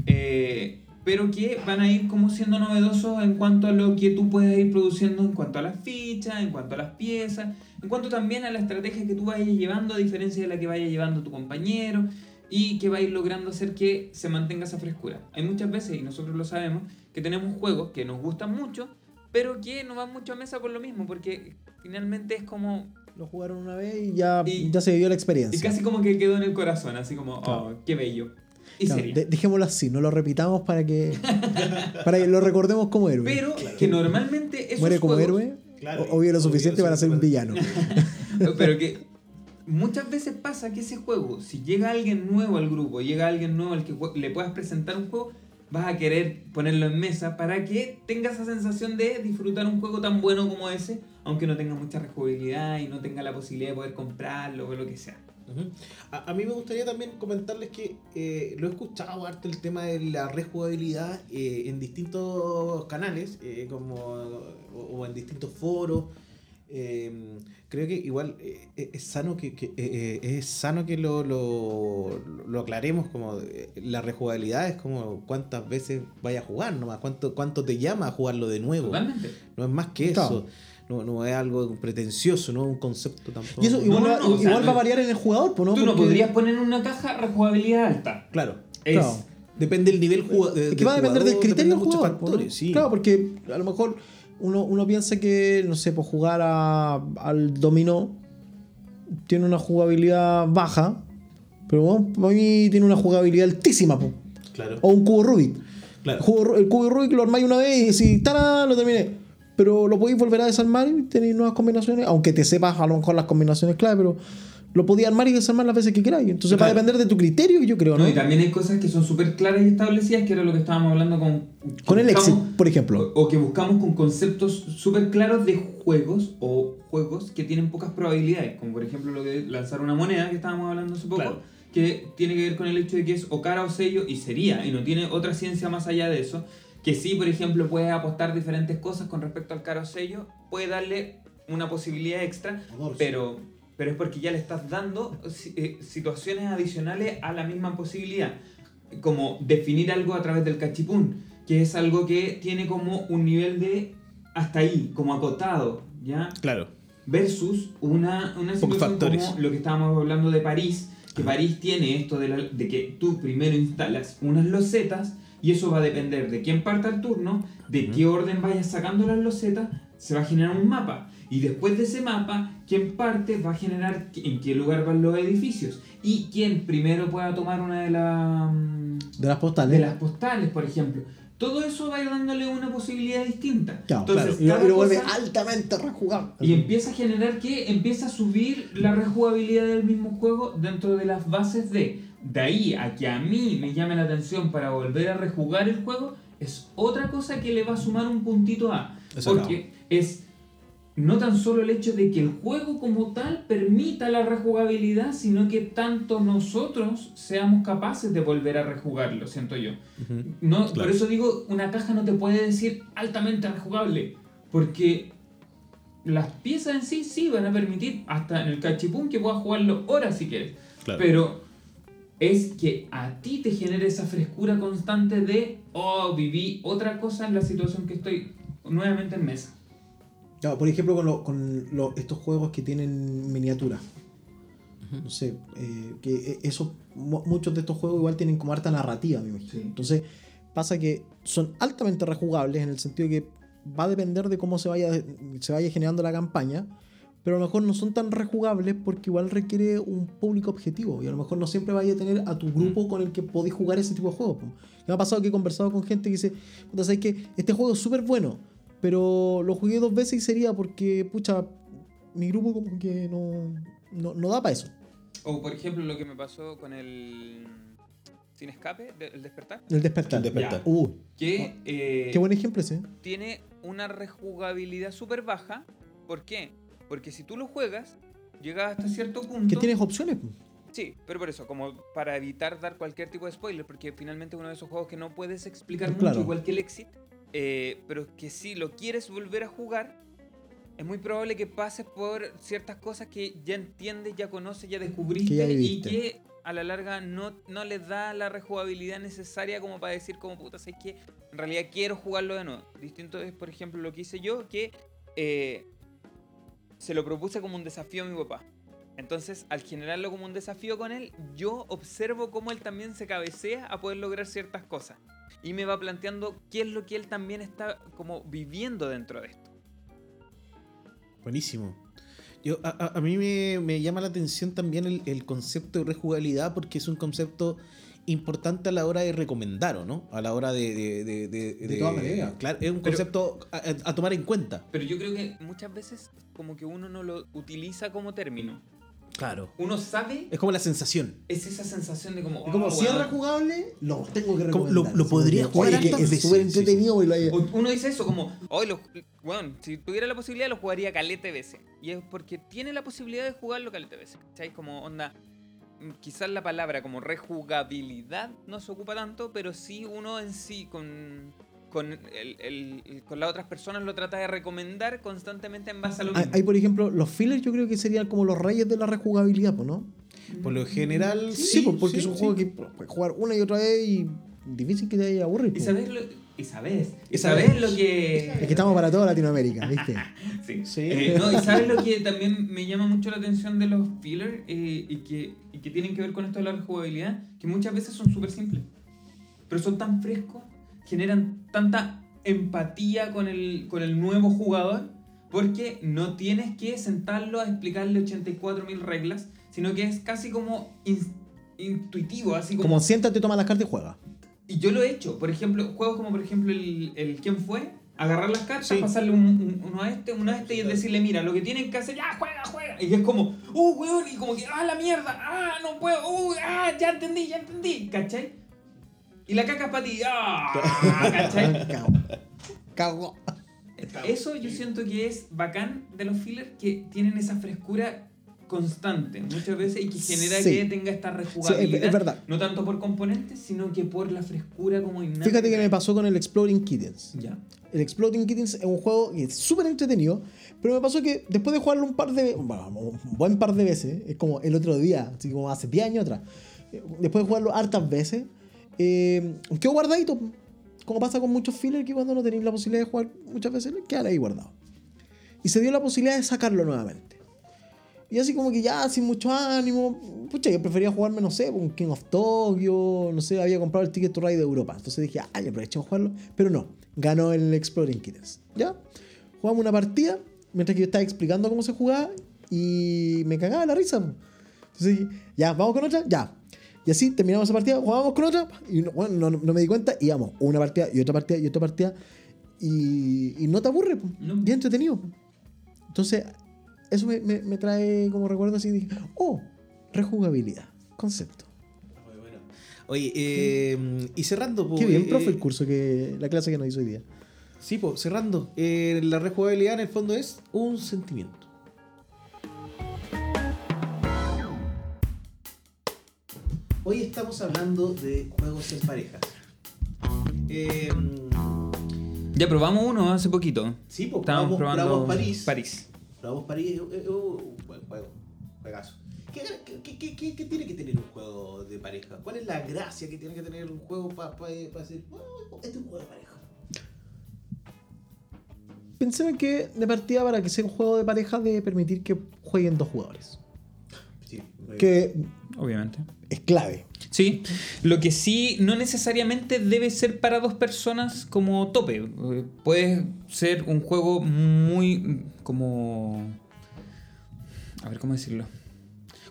B: eh, pero que van a ir como siendo novedosos en cuanto a lo que tú puedes ir produciendo en cuanto a las fichas, en cuanto a las piezas, en cuanto también a la estrategia que tú vayas llevando, a diferencia de la que vaya llevando tu compañero, y que va a ir logrando hacer que se mantenga esa frescura. Hay muchas veces, y nosotros lo sabemos, que tenemos juegos que nos gustan mucho, pero que no van mucho a mesa por lo mismo, porque finalmente es como...
C: Lo jugaron una vez y ya,
B: Y-
C: ya se vivió la
B: Y
C: experiencia.
B: casi como que quedó en el corazón, así como,
C: Claro.
B: oh, qué bello. Y
C: Claro,
B: sería.
C: de- dejémoslo así, no lo repitamos para que, para que lo recordemos como héroe.
B: Pero que normalmente esos
C: Muere como
B: juegos-
C: héroe
D: Claro,
C: o, o vive lo
D: y-
C: suficiente
D: o-
C: para ser un villano.
B: Pero que muchas veces pasa que ese juego, si llega alguien nuevo al grupo, llega alguien nuevo al que le puedas presentar un juego, vas a querer ponerlo en mesa para que tenga esa sensación de disfrutar un juego tan bueno como ese, aunque no tenga mucha rejugabilidad y no tenga la posibilidad de poder comprarlo o lo que sea.
D: A, a mí me gustaría también comentarles que eh, lo he escuchado harto el tema de la rejugabilidad eh, en distintos canales, eh, como o en distintos foros. Eh, creo que igual eh, eh, es sano que, que, eh, eh, es sano que lo, lo, lo aclaremos como la rejugabilidad es como cuántas veces vaya a jugar nomás, cuánto, cuánto te llama a jugarlo de nuevo.
B: Totalmente.
D: No es más que eso. No, no es algo pretencioso, no es un concepto tampoco.
C: Y eso igual,
B: no,
C: va,
B: no, o sea,
C: igual
B: no-
C: va a variar en el jugador, ¿no?
B: Tú no
C: Porque-
B: podrías poner en una caja rejugabilidad alta.
D: Claro.
B: Es,
C: Claro.
D: Depende del nivel.
C: Es que va a depender del criterio del jugador. ¿no?
D: factores, sí.
C: Claro, porque a lo mejor uno, uno piensa que, no sé, por jugar a- al dominó tiene una jugabilidad baja, pero bueno, para mí tiene una jugabilidad altísima, po.
D: Claro.
C: o un cubo Rubik.
D: Claro.
C: El, cubo Rubik lo armáis una vez y si lo terminé. Pero lo podéis volver a desarmar y tenéis nuevas combinaciones, aunque te sepas a lo mejor las combinaciones clave, pero lo podías armar y desarmar las veces que queráis. Entonces va a
D: Claro.
C: depender de tu criterio, yo creo, ¿no?
B: ¿no? Y también hay cosas que son súper claras y establecidas, que era lo que estábamos hablando con...
C: Con el
B: buscamos-
C: exit, por ejemplo.
B: O, o que buscamos con conceptos súper claros de juegos o juegos que tienen pocas probabilidades, como por ejemplo lo de lanzar una moneda que estábamos hablando hace poco,
D: Claro.
B: que tiene que ver con el hecho de que es o cara o sello y sería, y no tiene otra ciencia más allá de eso, que sí, por ejemplo, puedes apostar diferentes cosas con respecto al cara o sello, puede darle una posibilidad extra, pero, pero es porque ya le estás dando eh, situaciones adicionales a la misma posibilidad. Como definir algo a través del cachipún, que es algo que tiene como un nivel de hasta ahí, como acotado, ¿ya?
D: Claro.
B: Versus una, una situación como lo que estábamos hablando de París, que París tiene esto de, la- de que tú primero instalas unas losetas y eso va a depender de quién parta el turno, de qué orden vayas sacando las losetas, se va a generar un mapa. Y después de ese mapa, quién parte va a generar en qué lugar van los edificios. Y quién primero pueda tomar una de, las
C: De las postales.
B: de las postales, por ejemplo. Todo eso va a ir dándole una posibilidad distinta.
C: Claro,
B: Entonces, cada
C: y lo vuelve altamente rejugable.
B: y empieza a generar que empieza a subir la rejugabilidad del mismo juego dentro de las bases de. De ahí a que a mí me llame la atención para volver a rejugar el juego, es otra cosa que le va a sumar un puntito a.
D: Eso
B: Porque es no tan solo el hecho de que el juego como tal permita la rejugabilidad, sino que tanto nosotros seamos capaces de volver a rejugarlo, siento yo. No,
D: Claro.
B: Por eso digo, una caja no te puede decir altamente rejugable, porque las piezas en sí sí van a permitir, hasta en el cachipún, que puedas jugarlo horas si quieres.
D: Claro.
B: Pero es que a ti te genere esa frescura constante de, oh, viví otra cosa en la situación que estoy nuevamente en mesa.
C: Claro, por ejemplo, con, lo- con lo- estos juegos que tienen miniaturas. No sé, eh, que eh, eso, mu- muchos de estos juegos igual tienen como harta narrativa, me imagino.
B: Sí.
C: Entonces, pasa que son altamente rejugables en el sentido que va a depender de cómo se vaya, se vaya generando la campaña, pero a lo mejor no son tan rejugables porque igual requiere un público objetivo y a lo mejor no siempre vaya a tener a tu grupo con el que podéis jugar ese tipo de juegos. Me ha pasado que he conversado con gente que dice, "Puta, ¿sabes qué? Este juego es súper bueno, Pero lo jugué dos veces y sería porque, pucha, mi grupo como que no, no, no da para eso.
B: O por ejemplo lo que me pasó con el Sin Escape, de- el Despertar,
C: El despertar.
D: El despertar.
C: Uh,
B: que eh,
C: qué buen ejemplo ese.
B: tiene una rejugabilidad súper baja. ¿Por qué? Porque si tú lo juegas, llegas hasta cierto punto...
C: Que tienes opciones.
B: Sí, pero por eso, como para evitar dar cualquier tipo de spoiler, porque finalmente es uno de esos juegos que no puedes explicar
C: Claro.
B: mucho, igual que el Exit, eh, pero que si lo quieres volver a jugar, es muy probable que pases por ciertas cosas que ya entiendes, ya conoces, ya descubriste
C: ya
B: y que a la larga no, no les da la rejugabilidad necesaria como para decir como puta, sé que en realidad quiero jugarlo de nuevo. Distinto es, por ejemplo, lo que hice yo, que eh, se lo propuse como un desafío a mi papá. Entonces, al generarlo como un desafío con él, yo observo cómo él también se cabecea a poder lograr ciertas cosas. Y me va planteando qué es lo que él también está como viviendo dentro de esto.
D: Buenísimo. Yo, a, a- mí me, me llama la atención también el, el concepto de rejugabilidad porque es un concepto importante a la hora de recomendar, ¿o no? A la hora de... De, de, de-
C: De todas maneras.
D: Claro, es un
B: Pero-
D: concepto a, a- a tomar en cuenta.
B: Pero yo creo que muchas veces como que uno no lo utiliza como término.
D: Claro.
B: Uno sabe,
D: Es como la sensación.
B: es esa sensación de como...
C: Y como
B: "Oh,
C: si es
B: weón".
C: rejugable, lo tengo que recomendar.
D: lo- lo podría jugar
C: Oye, que es súper
D: sí, sí.
C: entretenido. y lo haya-
B: O- Uno dice eso como, hoy lo, bueno, si tuviera la posibilidad lo jugaría calete veces. Y es porque tiene la posibilidad de jugarlo calete veces. ¿Cachai? Como onda, mm, quizás la palabra como rejugabilidad no se ocupa tanto, pero sí uno en sí con, con, el- el- el- con las otras personas lo trata de recomendar constantemente en base a lo mismo.
C: hay, por ejemplo, los fillers yo creo que serían como los reyes de la rejugabilidad, ¿no?
D: Por lo general,
C: Sí,
D: sí,
C: porque
D: sí,
C: es un
D: sí.
C: juego que puedes jugar una y otra vez y difícil que te haya aburrido.
B: ¿Y sabes lo, y sabes, y
D: Y
B: sabes
D: sabes.
B: lo que...
C: Es que estamos para toda Latinoamérica, ¿viste?
B: Sí.
D: Sí.
B: Eh, no, y sabes lo que también me llama mucho la atención de los fillers eh, y, que, y que tienen que ver con esto de la rejugabilidad, que muchas veces son súper simples, pero son tan frescos, generan tanta empatía con el, con el nuevo jugador, porque no tienes que sentarlo a explicarle 84.000 reglas, sino que es casi como intuitivo, así como...
C: Como siéntate, toma las cartas y juega.
B: Y yo lo he hecho, por ejemplo, juegos como por ejemplo el, el ¿Quién fue? Agarrar las cartas,
D: Sí.
B: pasarle un- un- uno a este, uno a este y decirle, mira, lo que tienen que hacer, ya, juega, juega. Y es como, uh, weón, y como que, ah, la mierda, ah, no puedo, uh, ah, ya entendí, ya entendí, ¿cachai? Y la caca es para ti, ah, ¿cachai?
C: Cago. Cago.
B: Eso yo siento que es bacán de los fillers que tienen esa frescura constante muchas veces y que genera
C: Sí.
B: que tenga esta
C: Sí,
B: rejugabilidad.
C: es, es verdad.
B: No tanto por componentes, sino que por la frescura como innata.
C: Fíjate que me pasó con el Exploding Kittens.
B: Ya.
C: El Exploding Kittens es un juego que es súper entretenido, pero me pasó que después de jugarlo un par de bueno, un buen par de veces, es como el otro día, así como hace 10 años atrás, después de jugarlo hartas veces, eh, quedó guardadito. Como pasa con muchos fillers que cuando no tenéis la posibilidad de jugar muchas veces, quedan ahí guardados. Y se dio la posibilidad de sacarlo nuevamente. Y así como que ya, sin mucho ánimo, pucha, yo prefería jugarme, no sé, un King of Tokyo, no sé, había comprado el Ticket to Ride de Europa. Entonces dije, ah, ya aprovechemos jugarlo. Pero no, ganó el Exploring Kittens. ¿Ya? Jugamos una partida, mientras que yo estaba explicando cómo se jugaba, y me cagaba la risa. Entonces dije, ya, vamos con otra, ya. Y así terminamos esa partida, jugábamos con otra, y no, bueno, no, no me di cuenta, y íbamos una partida y otra partida y otra partida, y, y no te aburre, po.
B: No.
C: y entretenido. po. Entonces, eso me, me- me trae como recuerdo así, dije, oh, rejugabilidad, concepto.
D: Muy bueno. Oye, eh, y cerrando, po,
C: Qué bien,
D: eh,
C: profe, el
D: eh,
C: curso, que la clase que nos hizo hoy día.
D: Sí, pues cerrando. eh, la rejugabilidad en el fondo es un sentimiento. Hoy estamos hablando de juegos en parejas. Eh,
B: Ya probamos uno hace poquito.
D: sí, pues
B: Estábamos
D: probamos,
B: probando
D: probamos París.
B: París.
D: Probamos París. eh, eh, uh, buen juego. Juegazo. ¿Qué, qué, qué- qué- qué tiene que tener un juego de pareja? ¿Cuál es la gracia que tiene que tener un juego para decir, "Oh, este es un juego de pareja?
C: Pensé que de partida para que sea un juego de pareja de permitir que jueguen dos jugadores.
D: Sí.
C: Que
B: Obviamente.
C: es clave.
B: Sí, lo que sí no necesariamente debe ser para dos personas como tope. Puede ser un juego muy como... A ver, ¿cómo decirlo?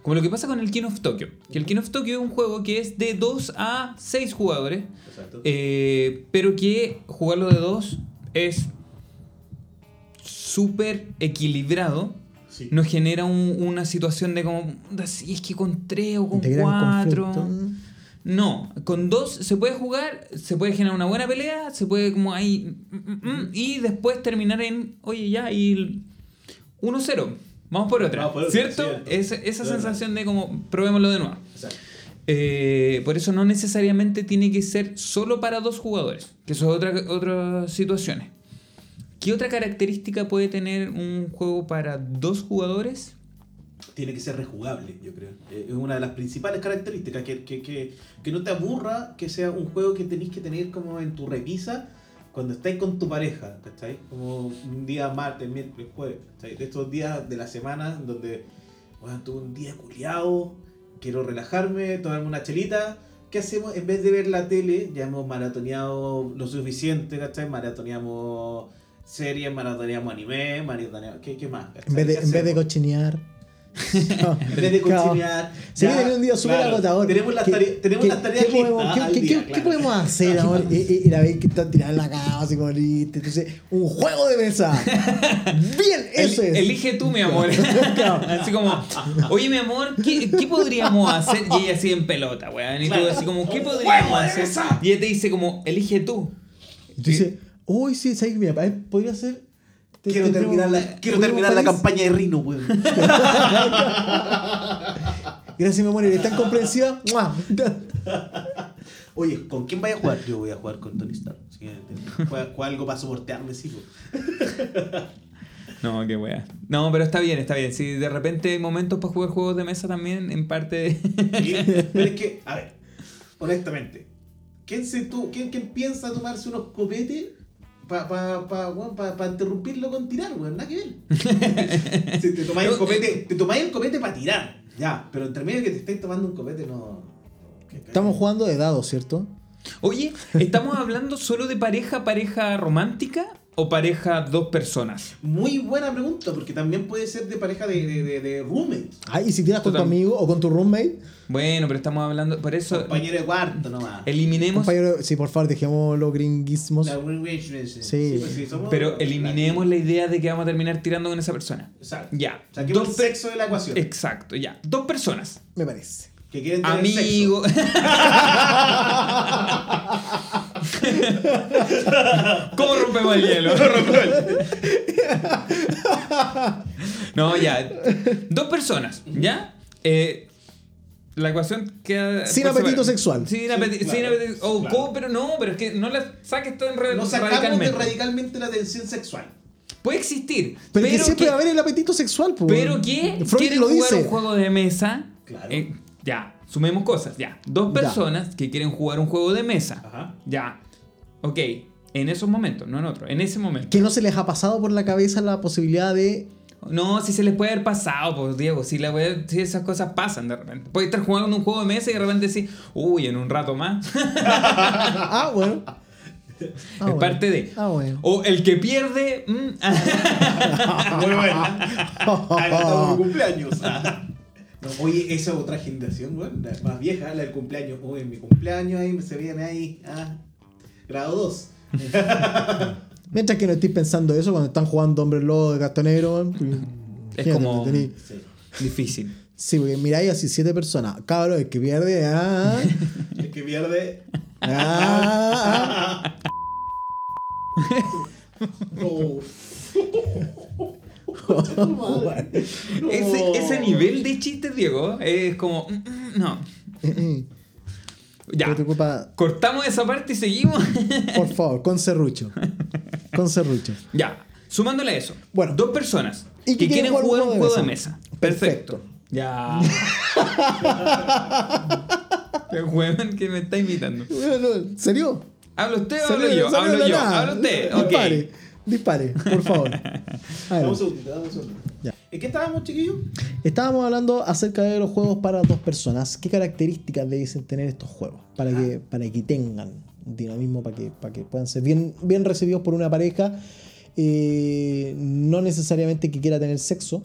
B: Como lo que pasa con el King of Tokyo. Que el King of Tokyo es un juego que es de 2 a 6 jugadores.
D: Exacto.
B: eh, pero que jugarlo de 2 es súper equilibrado,
D: Sí.
B: nos genera un- una situación de como, "Puta, si es que con tres o con cuatro. No, con dos se puede jugar, se puede generar una buena pelea, se puede como ahí. mm, mm, mm, y después terminar en, oye, ya, y el 1-0. Vamos por otra.
D: Vamos por otra,
B: ¿Cierto?
D: cierto.
B: Esa, esa sensación de como, probémoslo de nuevo.
D: Exacto.
B: Eh, por eso no necesariamente tiene que ser solo para dos jugadores, que eso es otra, otras situaciones. ¿Qué otra característica puede tener un juego para dos jugadores?
D: Tiene que ser rejugable, yo creo. Eh, Es una de las principales características, que, no te aburra, que sea un juego que tenéis que tener como en tu repisa cuando estáis con tu pareja, ¿cachai? Como un día martes, miércoles, jueves, ¿cachai? De estos días de la semana donde, bueno, tuve un día culiado, quiero relajarme, tomarme una chelita. ¿Qué hacemos? En vez de ver la tele, ya hemos maratoneado lo suficiente, ¿cachai? Maratoneamos series, maratoneamos anime, maratoneamos... ¿Qué, qué más?
C: En vez de,
D: ¿Qué
C: en vez de cochinear.
D: En vez de cochinear. Ya,
C: tenía un día súper
D: claro,
C: agotador.
D: Tenemos las
C: ¿Qué-
D: tareas, tenemos las tareas
C: ¿qué podemos, qué-
D: al
C: qué-
D: día,
C: qué-
D: claro.
C: qué podemos hacer, amor? Y, y- y la vez que están tirada en la cama, así como listo. Entonces, un juego de mesa. Bien, eso
B: El-
C: es.
B: Elige tú, mi amor. así como, oye, mi amor, ¿qué, qué podríamos hacer? Y ella así en pelota, weón. Y tú así como, ¿qué podríamos hacer? Y ella te dice como, elige tú.
C: Y tú uy, sí, ¿sabes? Mira, podría ser. te-
D: Quiero terminar la, quiero terminar la campaña de Rino, weón.
C: Gracias, mi amor, eres tan comprensiva.
D: Oye, ¿con quién vaya a jugar? Yo voy a jugar con Tony Stark. Juega, juega algo para soportearme, sí.
B: No, qué wea. No, pero está bien, está bien. Si de repente hay momentos para jugar juegos de mesa también, en parte de...
D: Pero es que, a ver, honestamente, ¿quién, se tu, quién, quién piensa tomarse unos copetes para pa, pa, pa- pa interrumpirlo con tirar, weón? Nada que ver. Si te tomáis el copete, te tomáis el copete para tirar, ya, pero entre medio que te estáis tomando un copete, no.
C: Estamos jugando de dados, ¿cierto?
B: Oye, ¿estamos hablando solo de pareja, pareja romántica o pareja dos personas?
D: Muy buena pregunta, porque también puede ser de pareja de, de, de, de roommates,
C: Ay, y si tiras con tu amigo o con tu roommate,
B: Bueno, pero estamos hablando... Por eso,
D: compañero de cuarto nomás.
B: eliminemos...
C: compañero, sí, por favor, dejemos los gringuismos.
D: La.
C: Sí.
D: pues sí, somos-
B: Pero eliminemos la idea de que vamos a terminar tirando con esa persona.
D: Exacto.
B: Ya.
D: Saquemos el
B: Dos
D: sexo de la ecuación.
B: Exacto, ya. Dos personas.
C: Me parece.
D: Que quieren tener sexo.
B: ¿Cómo rompemos el hielo? no, ya. Dos personas, ¿ya? Eh, la ecuación queda.
C: Sin
B: por
C: apetito sexual.
B: Sin, apeti- sin apetito. Oh,
D: claro.
B: ¿cómo? pero no, pero es que no la saques tan ra-
D: Nos sacamos de
B: radicalmente.
D: radicalmente la tensión sexual.
B: Puede existir.
C: Pero, que siempre
B: que-
C: va a haber el apetito sexual, pues.
B: pero que
C: Freud
B: quieren
C: lo
B: jugar
C: dice.
B: un juego de mesa.
D: Claro.
B: eh, ya, sumemos cosas, ya. Dos
C: Ya.
B: personas que quieren jugar un juego de mesa.
D: Ajá.
B: Ya. Ok. En esos momentos, no en otro. En ese momento.
C: Que no se les ha pasado por la cabeza la posibilidad de.
B: No, si se les puede haber pasado, pues Diego, si, la wea- si esas cosas pasan de repente. Puedes estar jugando un juego de mesa y de repente decir, uy, en un rato más.
C: Ah, bueno. Ah,
B: es
C: bueno.
B: parte de.
C: Ah, bueno.
B: O el que pierde. mm,
D: Muy buena. Estamos en mi cumpleaños. Ah. No, oye, esa es otra generación, weón. La más vieja, la del cumpleaños. Uy, en mi cumpleaños ahí se viene ahí. Ah, grado 2.
C: Mientras que no estoy pensando eso cuando están jugando Hombre Lobo de Castonero.
B: Es como-
D: Sí.
B: difícil.
C: Sí, porque miráis así siete personas. Cabrón, el que pierde. Ah,
D: El que pierde.
C: ah, ah.
D: No.
B: Ese, ese nivel de chistes, Diego, es como. mm, mm, No. Ya.
C: Ocupa-
B: Cortamos esa parte y seguimos.
C: Por favor, con serrucho. Con serrucho.
B: ya. Sumándole a eso.
C: Bueno.
B: Dos personas
C: Y
B: que quieren
C: quieren
B: jugar un juego de mesa.
C: Perfecto.
B: Perfecto. Ya. Qué huevón que me está imitando.
C: ¿En serio?
B: ¿Habla usted o hablo yo? Hablo yo. Habla usted. Ok.
C: Dispare, por favor. A ver.
D: Dame un segundito, dame un segundito.
C: Ya.
D: ¿En qué estábamos, chiquillos?
C: Estábamos hablando acerca de los juegos para dos personas. ¿Qué características deben tener estos juegos? Para que, para que tengan un dinamismo, para que, para que puedan ser bien, bien recibidos por una pareja. Eh, no necesariamente que quiera tener sexo,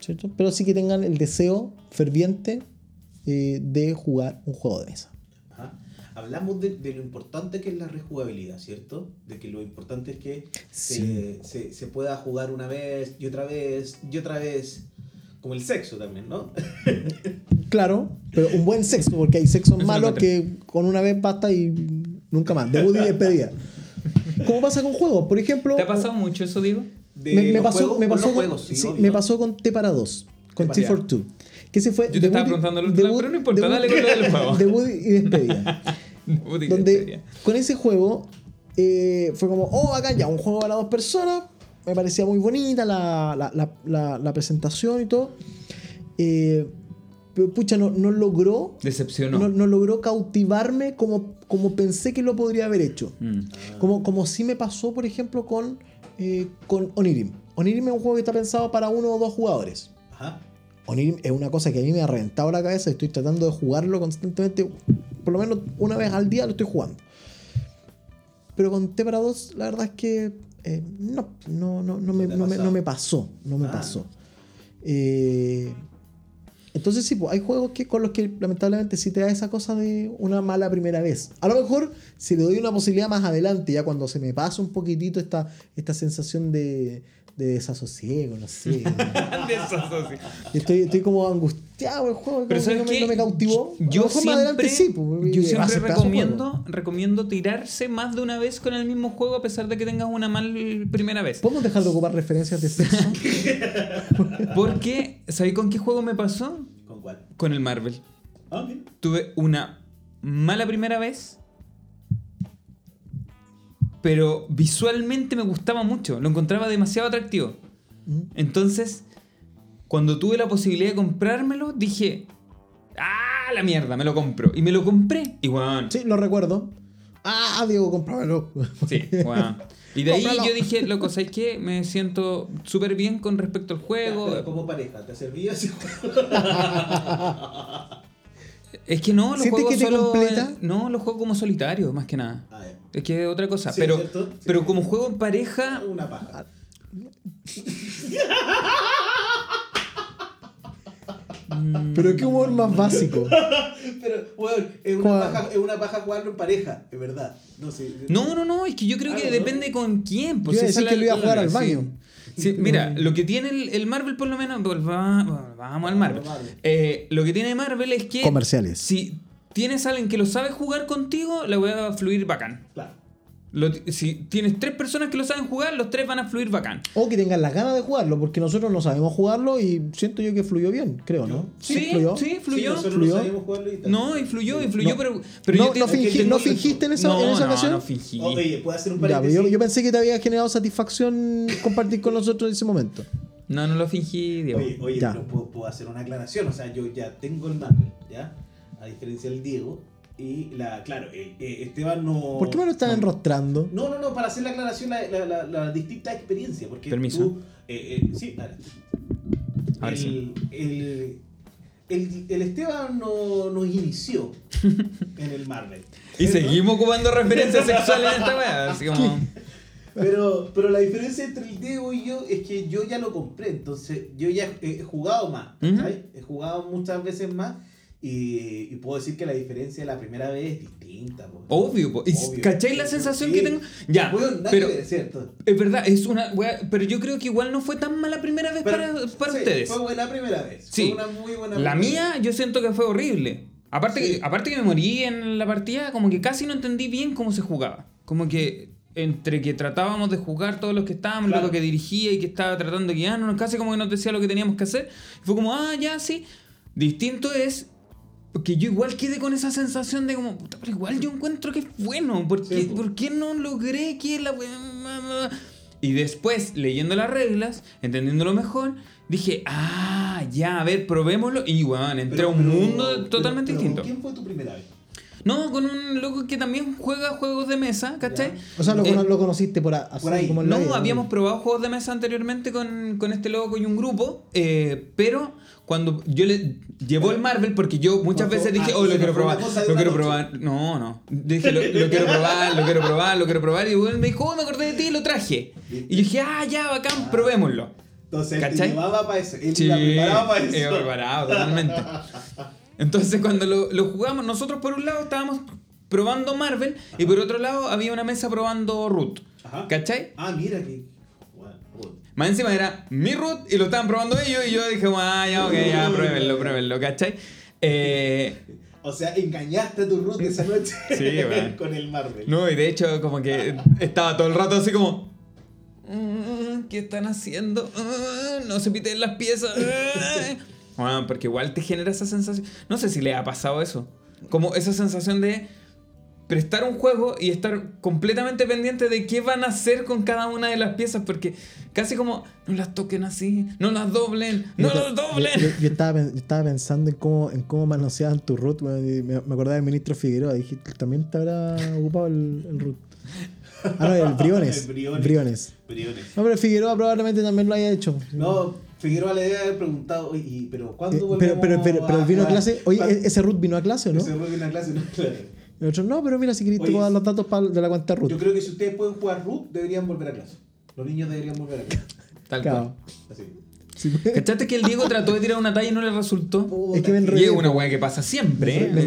C: ¿cierto? Pero sí que tengan el deseo ferviente eh, de jugar un juego de mesa.
D: Hablamos de, de lo importante que es la rejugabilidad, ¿cierto? De que lo importante es que
C: Sí.
D: se, se, se pueda jugar una vez y otra vez y otra vez. Como el sexo también, ¿no?
C: Claro, pero un buen sexo, porque hay sexos malos
B: lo
C: que con una vez basta y nunca más. Debut y despedida. ¿Cómo pasa con juegos? Por ejemplo,
B: ¿Te ha pasado mucho eso, Diego?
D: De
C: me, me pasó,
D: juegos-
C: me
D: con
C: pasó con,
D: juegos, sí,
C: me pasó con T para 2, con
D: T
C: for 2. Que se fue
B: Yo te estaba
C: debut y-
B: preguntando el
C: debut-
B: pero no importa,
C: debut-
B: dale con lo del juego.
C: Debut y despedida. donde con ese juego eh, fue como, oh, acá ya, un juego para dos personas. Me parecía muy bonita la, la, la, la- la presentación y todo. Eh, pero pucha, no, no logró.
B: Decepcionó.
C: No, no logró cautivarme como, como pensé que lo podría haber hecho.
B: Mm.
C: Como, como sí me pasó, por ejemplo, con, eh, con Onirim. Onirim es un juego que está pensado para uno o dos jugadores.
D: Ajá.
C: Onirim es una cosa que a mí me ha reventado la cabeza. Estoy tratando de jugarlo constantemente. Por lo menos una vez al día lo estoy jugando. Pero con T para 2, la verdad es que eh, no, no, no, no, me, no me pasó. No me
D: Ah.
C: pasó. Eh, entonces sí, pues, hay juegos que, con los que lamentablemente sí te da esa cosa de una mala primera vez. A lo mejor si le doy una posibilidad más adelante, ya cuando se me pasa un poquitito esta, esta sensación de, de desasosiego, no sé.
B: Desasocio.
C: Estoy, estoy como angustiado el juego,
B: Pero
C: como que
B: ¿sabes
C: no, me, no me cautivó.
B: Yo
C: adelante
B: siempre,
C: sí, pues,
B: yo siempre recomiendo, recomiendo tirarse más de una vez con el mismo juego a pesar de que tengas una mal primera vez.
C: ¿Podemos dejar de ocupar referencias de sexo?
B: Porque, ¿sabéis con qué juego me pasó?
D: ¿Con cuál?
B: Con el Marvel.
D: Ah, bien.
B: Tuve una mala primera vez, pero visualmente me gustaba mucho, lo encontraba demasiado atractivo.
C: ¿Mm?
B: Entonces, cuando tuve la posibilidad de comprármelo, dije, ¡ah, la mierda! Me lo compro. Y me lo compré. Y bueno,
C: sí, lo recuerdo. Ah, Diego, cómpramelo.
B: Sí, bueno. Y de ahí
C: Cómpralo.
B: yo dije, loco, ¿sabes qué? Me siento súper bien con respecto al juego.
D: como pareja, ¿te servía ese juego?
B: Es que no, lo
C: ¿Sientes
B: juego
C: que te
B: solo.
C: completa?
B: No, lo juego como solitario, más que nada.
D: Ah.
B: Es que es otra cosa.
D: Sí,
B: pero,
D: ¿cierto? Sí.
B: pero como juego en pareja,
D: Una paja.
C: Pero qué humor más básico.
D: Pero, bueno, es una, paja, es una paja jugarlo en pareja, es verdad. No, sí,
B: No, no, no, es que yo creo
D: Ah,
B: que
D: ¿no?
B: depende con quién. Pues
C: Yo iba a
B: esa
C: decir
B: es
C: que lo iba a jugar al
B: sí.
C: baño.
B: Sí, mira, lo que tiene el, el Marvel por lo menos, pues, va- vamos al Marvel.
D: Marvel.
B: Eh, lo que tiene Marvel es que
C: Comerciales.
B: si tienes a alguien que lo sabe jugar contigo, la voy a fluir bacán.
D: Claro.
B: Lo- si tienes tres personas que lo saben jugar, los tres van a fluir bacán.
C: O que tengan las ganas de jugarlo, porque nosotros no sabemos jugarlo y siento yo que fluyó bien, creo, ¿no?
B: Sí,
C: fluyó.
B: sí, fluyó.
D: no y.
B: No, fluyó, y fluyó,
C: No.
B: pero, pero
C: no,
B: yo te-
C: no,
B: es que
C: fingi-
B: tengo-
C: ¿no fingiste en esa,
B: no,
C: en esa
B: no,
C: ocasión?
B: no fingí.
D: Oh, Oye, ¿puedo hacer un
C: Ya,
D: paréntesis?
C: yo, yo pensé que te había generado satisfacción compartir con nosotros en ese momento.
B: No, no lo fingí, Diego.
D: Oye, oye
C: Ya.
D: pero puedo, puedo hacer una aclaración. O sea, yo ya tengo el Marvel, ¿ya? A diferencia del Diego. Y la, claro, eh, eh, Esteban no.
C: ¿Por qué me lo están
B: no.
C: enrostrando?
D: No, no, no, para hacer la aclaración, la, la, la, la distinta experiencia. Porque
B: Permiso.
D: tú. eh, eh, sí, dale. El,
B: sí.
D: el, el, el Esteban no, nos inició en el Marvel.
B: Y seguimos ocupando referencias sexuales en esta weá. Así como.
D: Pero, pero la diferencia entre el Diego y yo es que yo ya lo compré, entonces yo ya he, he jugado más. ¿cachai? He jugado muchas veces más y, y puedo decir que la diferencia de la primera vez es distinta. po.
B: Obvio, po. ¿Y
D: Obvio.
B: ¿Cacháis la sensación
D: Sí.
B: que tengo? Ya,
D: Bueno,
B: pero es verdad, es una pero yo creo que igual no fue tan mala primera vez
D: Pero-
B: para, para
D: sí,
B: ustedes.
D: Fue buena primera vez.
B: Sí.
D: Fue una muy buena
B: La mía
D: vez.
B: yo siento que fue horrible. Aparte,
D: Sí.
B: que, aparte que me morí en la partida, como que casi no entendí bien cómo se jugaba. Como que entre que tratábamos de jugar todos los que estábamos,
D: Claro.
B: lo que dirigía y que estaba tratando de guiarnos, casi como que nos decía lo que teníamos que hacer. Fue como, ah, ya, sí. Distinto es que yo igual quedé con esa sensación de como, puta, pero igual yo encuentro que es bueno. ¿Por qué,
D: Sí, po.
B: ¿por qué no logré que la weá- Y después, leyendo las reglas, entendiéndolo mejor, dije, ah, ya, a ver, probémoslo. Y bueno, entré
D: Pero-
B: a un
D: pero-
B: mundo
D: pero-
B: totalmente
D: pero
B: distinto.
D: ¿con ¿Quién fue tu primera vez?
B: No, con un loco que también juega juegos de mesa, ¿cachai?
C: O sea, lo,
B: Eh,
C: lo conociste por, a- así
D: por ahí.
C: como
B: No, habíamos probado juegos de mesa anteriormente con, con este loco y un grupo, eh, pero cuando yo le llevó el Marvel, porque yo muchas veces dije,
D: ah,
B: oh, lo quiero probar, lo quiero probar. No, no. Dije, lo, lo quiero probar, lo quiero probar, lo quiero probar. Y bueno, me dijo, oh, me acordé de ti y lo traje. Y yo dije, ah, ya, bacán, probémoslo.
D: Entonces él te
B: ¿Cachai?
D: llevaba para eso. Él
B: Sí,
D: la preparaba para eso.
B: totalmente. Entonces cuando lo, lo jugamos, nosotros por un lado estábamos probando Marvel y por otro lado había una mesa probando Root.
D: Ajá.
B: ¿Cachai?
D: Ah, mira que. Bueno, bueno.
B: Más encima era mi root y lo estaban probando ellos y yo dije, ah, ya, ok, ya, pruébenlo, pruébenlo, ¿cachai? Eh,
D: O sea, engañaste a tu root esa noche
B: Sí, weón.
D: con el Marvel.
B: no, y de hecho como que estaba todo el rato así como... "Mm, ¿Qué están haciendo? Ah, No se piten las piezas. Ah". Bueno, porque igual te genera esa sensación. No sé si le ha pasado eso. Como esa sensación de prestar un juego y estar completamente pendiente de qué van a hacer con cada una de las piezas, porque casi como no las toquen así, no las doblen, no
C: Yo-
B: las doblen.
C: Yo, yo- yo estaba, yo estaba pensando en cómo, en cómo manoseaban tu root, me, me acordaba del ministro Figueroa. Dije, también te habrá ocupado el, el root. Ah, no, el Briones.
D: El Briones.
C: Briones.
D: Briones.
C: No, pero Figueroa probablemente también lo haya hecho.
D: No, Figueroa le debe haber preguntado, oye, ¿y- pero
C: Eh,
D: ¿cuándo
C: pero, pero, pero, pero vino a clase. Oye,
D: ¿cuándo-
C: ¿e- ¿ese root vino a clase o no?
D: Ese root vino a clase, no, claro.
C: Y nosotros, no, pero mira, si querés te puedo dar los datos de la cuenta root.
D: Yo creo que si ustedes pueden jugar root, deberían volver a clase. Los niños deberían volver a clase.
B: Tal
C: Claro.
B: cual.
D: Así.
C: Sí,
B: ¿Cachaste que el Diego trató de tirar una talla y no le resultó?
C: Es que me
B: Y
C: enredé.
B: es una weá que pasa siempre, ¿eh?
C: me.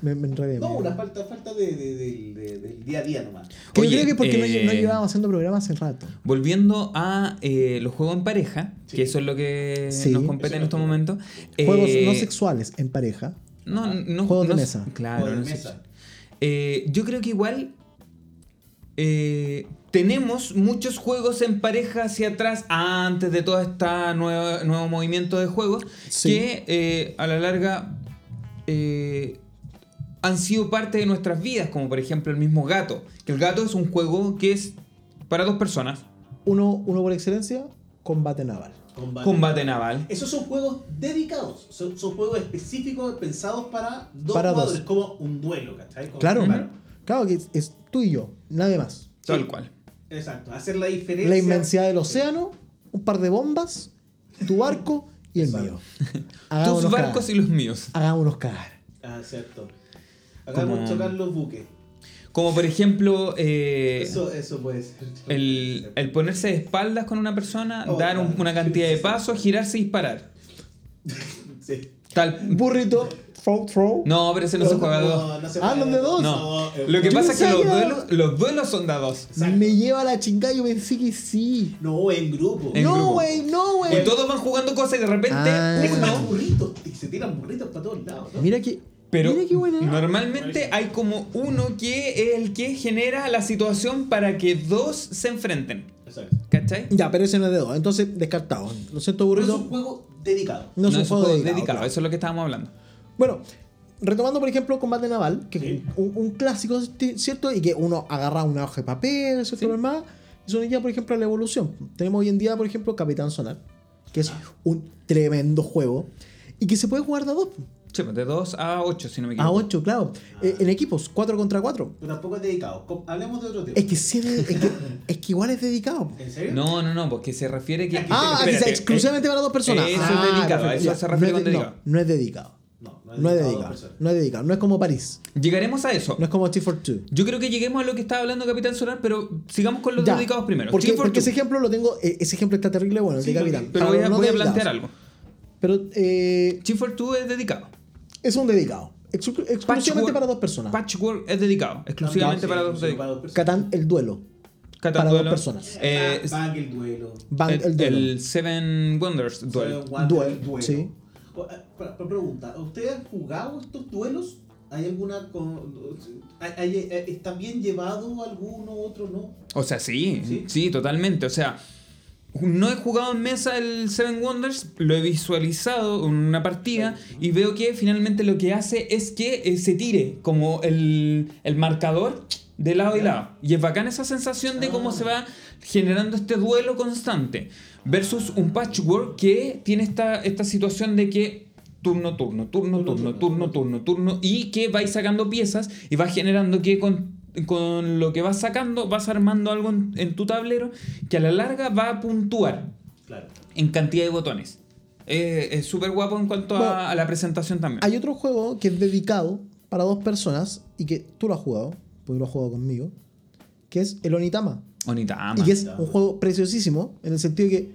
C: Me, me enredé.
D: No, una falta, falta de, de- de- de- del día a día nomás.
C: Que
B: Oye,
C: yo creo que porque no,
B: eh,
C: no llevábamos haciendo programas hace rato.
B: Volviendo a eh, los juegos en pareja,
D: Sí.
B: que eso es lo que
C: Sí.
B: nos compete en estos momentos.
C: Juegos
B: eh,
C: no sexuales en pareja.
B: No, no,
C: Juegos de
B: no-
C: mesa.
B: Claro,
D: Juegos de
B: no sé.
D: mesa.
B: Eh, yo creo que igual eh, tenemos muchos juegos en pareja hacia atrás antes de todo este nuevo movimiento de juegos
C: Sí.
B: que eh, a la larga eh, han sido parte de nuestras vidas, como por ejemplo el mismo gato. Que el gato es un juego que es para dos personas.
C: Uno, uno por excelencia, combate naval.
D: Combate.
B: Combate naval.
D: Esos son juegos dedicados, son, son juegos específicos pensados para dos
C: Para dos.
D: jugadores, como un duelo, ¿cachai? Como-
C: Claro, claro que es, es tú y yo, nadie más.
B: Tal cual.
D: Exacto, hacer la diferencia.
C: La inmensidad del océano, un par de bombas, tu barco y el mío.
B: Tus barcos
C: cagar.
B: y los míos.
C: Hagámonos cagar.
D: Ah, cierto. Hagamos
B: Como-
D: chocar los buques.
B: Como por ejemplo, eh,
D: Eso, eso puede ser.
B: el, el ponerse de espaldas con una persona,
D: Oh,
B: dar un- una cantidad de pasos, girarse y disparar.
D: Sí.
B: Tal.
C: Burrito, throw, throw.
B: No, pero ese no se juega a dos.
D: No, no se
C: Ah, ¿los de dos?
B: No.
D: eh,
B: Lo que pasa es que los duelos, los duelos son de a dos.
D: Exacto.
C: Me lleva la chingada, yo pensé que sí.
D: No, en grupo.
B: En
C: no, güey, no, güey.
B: Y todos van jugando cosas y de repente
C: Ah.
D: Es
B: uno.
D: más burritos. Y se tiran burritos para todos lados, ¿no?
C: Mira que.
B: Pero normalmente hay como uno que es el que genera la situación para que dos se enfrenten.
D: Exacto.
B: ¿Cachai?
C: Ya, pero ese no es de dos. Entonces, descartado. Lo siento,
D: Pero es
C: burrito.
D: un juego dedicado.
C: No es un juego dedicado.
B: dedicado, eso es lo que estábamos hablando.
C: Bueno, retomando por ejemplo combate naval, que
D: Sí.
C: es un, un clásico, ¿cierto? Y que uno agarra una hoja de papel, ¿cierto?
B: Sí.
C: Normal. Eso nos lleva, por ejemplo, a la evolución. Tenemos hoy en día, por ejemplo, Capitán Sonar, que es un tremendo juego y que se puede jugar de a dos,
B: Sí, pues de 2 a 8, si no me
C: a
B: equivoco.
C: ocho, claro. Eh, en equipos, 4 contra 4.
D: Pero tampoco es dedicado. Hablemos de otro tema.
C: Es que, sí, es, que, es que igual es dedicado.
D: ¿En serio?
B: No, no, no, porque se refiere que.
C: Ah, aquí
B: Espérate,
C: sea exclusivamente para dos personas.
B: Eso
C: Ah,
B: es dedicado,
C: perfecto.
B: eso
C: Ya,
B: se refiere
C: no
B: con
C: es de-
B: dedicado.
C: No, no es dedicado.
D: No,
C: No es
D: dedicado a dos
C: dedicado. No es dedicado. No es como París.
B: Llegaremos a eso.
C: No es como T for Two.
B: Yo creo que lleguemos a lo que estaba hablando Capitán Solar, pero sigamos con los
C: Ya,
B: dedicados primero.
C: Porque, porque ese ejemplo lo tengo, eh, ese ejemplo está terrible bueno, el
D: Sí,
C: de Capitán.
B: Pero voy a,
C: no
B: voy a plantear algo.
C: Pero eh,
B: Team Fortress es dedicado.
C: Es un dedicado. Exclu- exclusivamente
B: Patchwork-
C: para dos personas.
B: Patchwork es dedicado, exclusivamente
D: Sí,
B: para dos
D: para dos personas.
C: Catán, el duelo.
B: Catán
C: para dos personas.
B: Eh,
D: Bang- Bang el duelo.
C: Bang, el,
B: el,
C: duelo.
B: el Seven Wonders duelo.
D: Seven Wonders, duelo.
C: sí.
D: Eh, pre- pre- pregunta, ¿ustedes han jugado estos duelos? ¿Hay alguna con, hay- hay- eh, ¿Está bien llevado alguno, otro no?
B: O sea, sí,
D: Sí.
B: sí, totalmente. O sea, no he jugado en mesa el Seven Wonders, lo he visualizado en una partida y veo que finalmente lo que hace es que eh, se tire como el, el marcador de lado y lado. Y es bacán esa sensación de cómo
D: Ah.
B: se va generando este duelo constante. Versus un patchwork que tiene esta, esta situación de que turno, turno, turno,
D: Turno,
B: turno,
D: turno,
B: turno, turno, turno, y que vais sacando piezas y vas generando que con, con lo que vas sacando vas armando algo en, en tu tablero que a la larga va a puntuar
D: Claro.
B: en cantidad de botones. Eh, es súper guapo en cuanto a-
C: Bueno,
B: a, la presentación también.
C: Hay otro juego que es dedicado para dos personas y que tú lo has jugado, porque lo has jugado conmigo, que es el Onitama.
B: Onitama.
C: Y que es un juego preciosísimo, en el sentido de que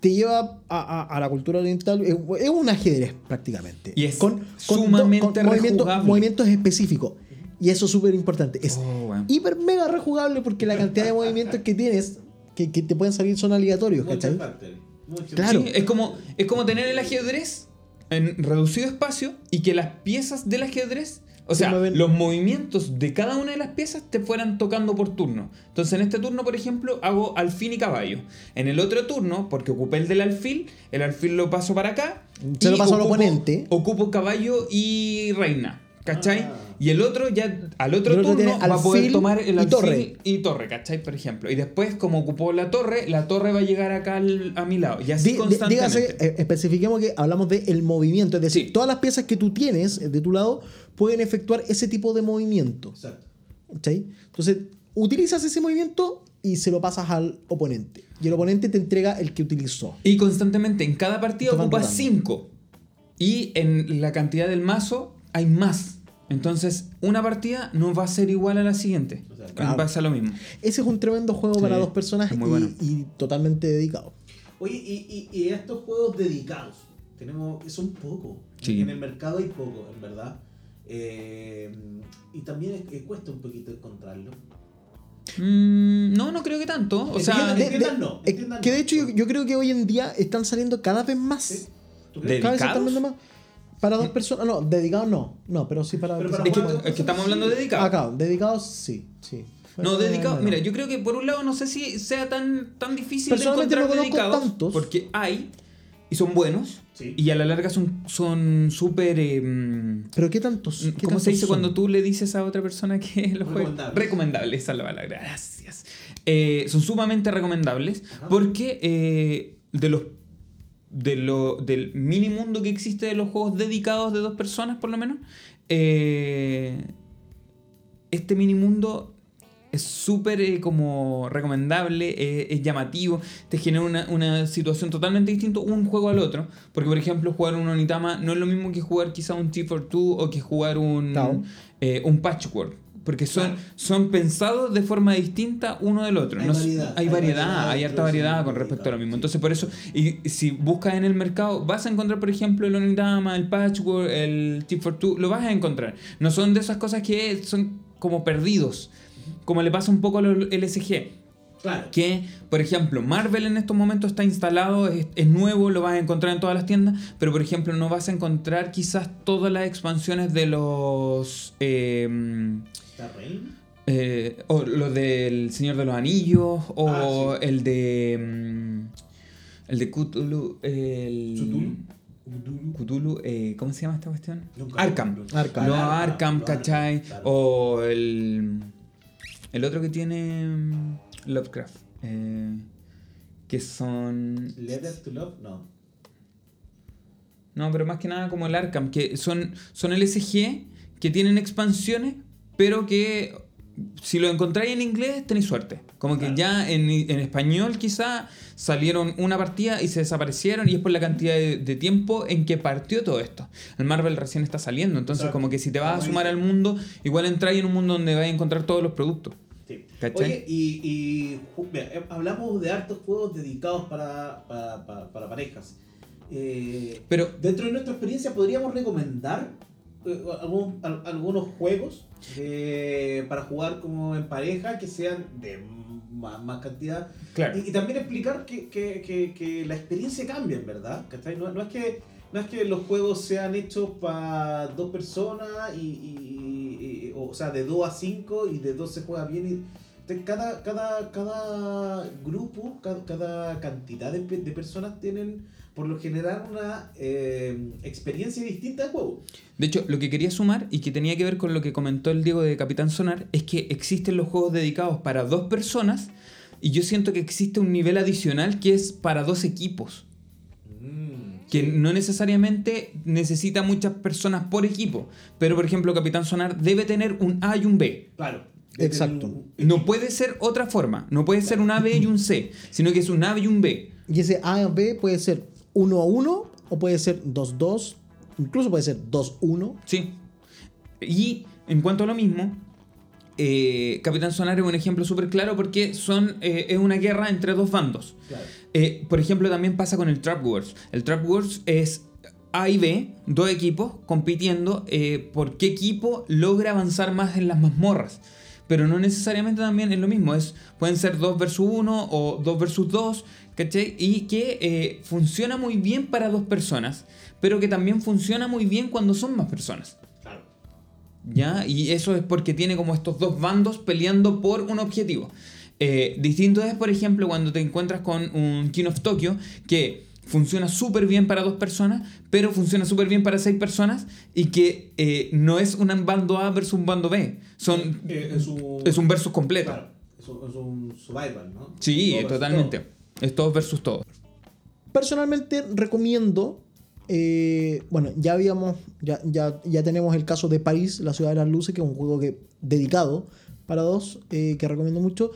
C: te lleva a, a- a la cultura oriental. Es, es un ajedrez prácticamente.
B: Y es
C: con,
B: sumamente
C: movimientos, movimientos específicos. Y eso es súper importante. Es
B: Oh,
C: hiper mega rejugable porque la cantidad de movimientos que tienes que, que te pueden salir son aleatorios, ¿cachai? Claro.
B: Sí, es como, es como tener el ajedrez en reducido espacio y que las piezas del ajedrez, o
C: Se
B: sea, los movimientos de cada una de las piezas te fueran tocando por turno. Entonces, en este turno, por ejemplo, hago alfil y caballo. En el otro turno, porque ocupé el del alfil, el alfil lo paso para acá.
C: Se lo paso al oponente.
B: Ocupo caballo y reina. ¿Cachai?
D: Ah.
B: Y el otro ya al otro turno va a poder tomar el
C: y torre.
B: y torre, ¿cachai? Por ejemplo. Y después, como ocupó la torre, la torre va a llegar acá al- a mi lado. Y así constantemente.
C: Dígase, eh, especifiquemos que hablamos del el movimiento, es decir,
B: Sí.
C: todas las piezas que tú tienes eh, de tu lado pueden efectuar ese tipo de movimiento.
D: Exacto.
C: ¿cachai? Entonces, utilizas ese movimiento y se lo pasas al oponente. Y el oponente te entrega el que utilizó.
B: Y constantemente, en cada partida
C: van
B: ocupas
C: rotando.
B: 5. Y en la cantidad del mazo hay más. Entonces, una partida no va a ser igual a la siguiente.
D: O sea,
C: claro.
B: Pasa lo mismo.
C: Ese es un tremendo juego
B: Sí,
C: para dos personas y,
B: muy bueno.
C: y totalmente dedicado.
D: Oye, y, y, y estos juegos dedicados, tenemos, son pocos.
B: Sí.
D: En el mercado hay pocos, en verdad. Eh, y también es- cuesta un poquito encontrarlo.
B: Mm, no, no creo que tanto. O sea,
C: De- de-
D: no,
C: que de hecho yo, yo creo que hoy en día están saliendo cada vez más.
D: ¿Sí? ¿Tú
B: De-
D: crees?
C: Cada vez están
B: ¿Dedicados?
C: vendiendo más. Para dos personas, no, dedicados no. No, pero sí para.
D: Pero para
B: es, que,
D: jugar-
B: es que estamos hablando de dedicado.
C: Acá, dedicados sí, sí.
B: No,
C: Pero,
B: dedicado.
C: bueno.
B: Mira, yo creo que por un lado no sé si sea tan, tan difícil de encontrar
C: no
B: dedicados.
C: tantos.
B: Porque hay y son buenos.
D: Sí.
B: Y a la larga son son súper. eh,
C: Pero qué tantos. qué
B: ¿Cómo se dice
C: son?
B: cuando tú le dices a otra persona que los juegue?
D: Recomendables.
B: Recomendables, esa es la palabra. Gracias. Eh, son sumamente recomendables
D: Ajá.
B: porque eh, de los de lo, del mini mundo que existe de los juegos dedicados de dos personas, por lo menos, eh, este mini mundo es súper eh, como recomendable, eh, es llamativo, te genera una, una situación totalmente distinta un juego al otro. Porque, por ejemplo, jugar un Onitama no es lo mismo que jugar quizá un T42 o que jugar un, eh, un Patchwork. Porque son,
D: Claro.
B: son pensados de forma distinta uno del otro.
D: Hay
B: No-
D: variedad,
B: hay
D: hay
B: variedad,
D: variedad
B: hay harta variedad con respecto a lo mismo. Entonces, por eso, y si buscas en el mercado, vas a encontrar, por ejemplo, el Onitama, el Patchwork, el T42, lo vas a encontrar. No son de esas cosas que son como perdidos, como le pasa un poco a los LSG.
D: Claro.
B: Que, por ejemplo, Marvel en estos momentos está instalado, es, es nuevo, lo vas a encontrar en todas las tiendas, pero por ejemplo no vas a encontrar quizás todas las expansiones de los... eh, Eh, o lo del Señor de los Anillos, o
D: Ah,
B: el de. mm, El de Cthulhu. El,
D: Cthulhu. Cthulhu.
B: Cthulhu, eh, ¿cómo se llama esta cuestión?
D: Nunca-
B: Arkham.
C: Arkham.
B: Los
D: Arkham,
B: ¿cachai?
D: Claro.
B: O el. El otro que tiene. mm, Lovecraft. eh, que son.
D: Letter to Love, no.
B: No, pero más que nada como el Arkham, que son, son LSG que tienen expansiones, pero que si lo encontráis en inglés tenéis suerte. Como que ya en, en español quizá salieron una partida y se desaparecieron y es por la cantidad de, de tiempo en que partió todo esto. El Marvel recién está saliendo, entonces
D: Exacto.
B: como que si te vas a sumar al mundo, igual entráis en un mundo donde vais a encontrar todos los productos.
D: Sí.
B: ¿Cachai?
D: Oye, y, y mira, eh, hablamos de hartos juegos dedicados para, para, para- para parejas. Eh,
B: Pero
D: dentro de nuestra experiencia, ¿podríamos recomendar algún- al- algunos juegos eh, para jugar como en pareja que sean de más, más cantidad?
B: claro.
D: Y, y también explicar que, que- que- que la experiencia cambia, en verdad. No, no es que, no es que los juegos sean hechos para dos personas, y, y- y- o sea, de 2 a 5 y de 2 se juega bien. Cada, cada, cada grupo, cada, cada cantidad de, de personas tienen por lo general una eh, experiencia distinta de juego.
B: De hecho, lo que quería sumar y que tenía que ver con lo que comentó el Diego de Capitán Sonar es que existen los juegos dedicados para dos personas y yo siento que existe un nivel adicional que es para dos equipos. Que no necesariamente necesita muchas personas por equipo. Pero, por ejemplo, Capitán Sonar debe tener un A y un B.
D: Claro.
C: Exacto.
B: No puede ser otra forma. No puede ser un A, B y un C. Sino que es un A y un B.
C: Y ese A o B puede ser 1 a 1 o puede ser 2 2, incluso puede ser 2 1.
B: Sí. Y en cuanto a lo mismo, eh, Capitán Sonar es un ejemplo súper claro porque son, eh, es una guerra entre dos bandos.
D: Claro.
B: Eh, por ejemplo, también pasa con el Trap Wars. El Trap Wars es A y B, dos equipos compitiendo eh, por qué equipo logra avanzar más en las mazmorras. Pero no necesariamente también es lo mismo, es, pueden ser 2 versus 1 o 2 versus 2, ¿cachai? Y que eh, funciona muy bien para dos personas, pero que también funciona muy bien cuando son más personas.
D: Claro.
B: ¿Ya? Y eso es porque tiene como estos dos bandos peleando por un objetivo. Eh, distinto es, por ejemplo, cuando te encuentras con un King of Tokyo que funciona súper bien para dos personas, pero funciona súper bien para seis personas y que eh, no es un bando A versus un bando B. Son,
D: Eh, es, un,
B: es un versus completo.
D: Claro, es un, es un survival, ¿no?
B: Sí, totalmente.
D: todo.
B: Es todos versus todos.
C: Personalmente recomiendo. eh, bueno, ya habíamos. Ya, ya, ya tenemos el caso de París, la ciudad de las luces, que es un juego que dedicado para dos, eh, que recomiendo mucho.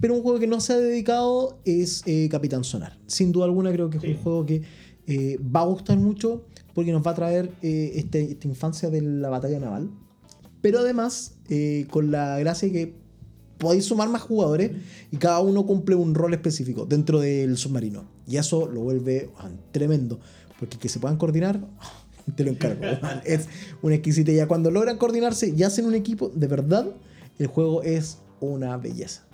C: Pero un juego que no se ha dedicado es eh, Capitán Sonar. Sin duda alguna, creo que es
D: Sí.
C: un juego que eh, va a gustar mucho porque nos va a traer eh, este- esta infancia de la batalla naval. Pero además, eh, con la gracia que podéis sumar más jugadores y cada uno cumple un rol específico dentro del submarino. Y eso lo vuelve tremendo. Porque que se puedan coordinar, te lo encargo. man, es una exquisitez. Cuando logran coordinarse y hacen un equipo, de verdad, el juego es una belleza.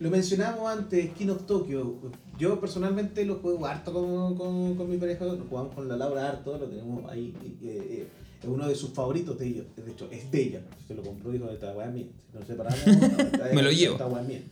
D: Lo mencionamos antes, King of Tokyo. Yo personalmente lo juego harto con, con, mi pareja, lo jugamos con la Laura harto, lo tenemos ahí. eh, eh, es uno de sus favoritos de ellos. De hecho, es de ella. Se lo compró y dijo: Esta weá es mía. Si nos separamos, esta-
B: Me lo llevo.
D: Esta weá es mía.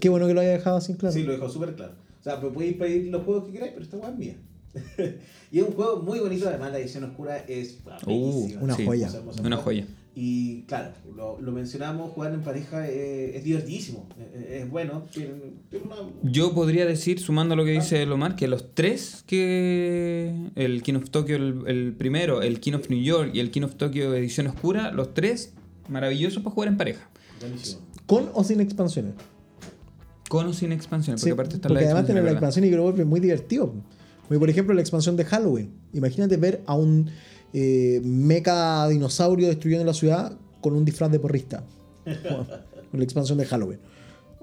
C: Qué bueno que lo haya dejado así claro.
D: Sí, lo dejó súper claro. O sea, pues podéis pedir los juegos que queráis, pero esta weá es mía. y es un juego muy bonito, además la edición oscura es
B: Uh,
C: una
B: sí,
C: joya.
B: Una joya.
D: Y claro, lo, lo mencionamos, jugar en pareja eh, es divertidísimo, eh, es bueno, tiene, tiene una...
B: Yo podría decir, sumando a lo que dice Lomar, que los tres que. El King of Tokyo, el, el primero, el King of New York y el King of Tokyo Edición Oscura, los tres maravillosos para jugar en pareja.
D: Buenísimo.
C: Con o sin expansiones.
B: Con o sin expansiones, porque
C: Sí,
B: aparte está
C: porque
B: la
C: además tiene la
B: ¿verdad?
C: expansión y que lo vuelve muy divertido. Porque, por ejemplo, la expansión de Halloween. Imagínate ver a un eh, mecha dinosaurio destruyendo la ciudad con un disfraz de porrista. con la expansión de Halloween.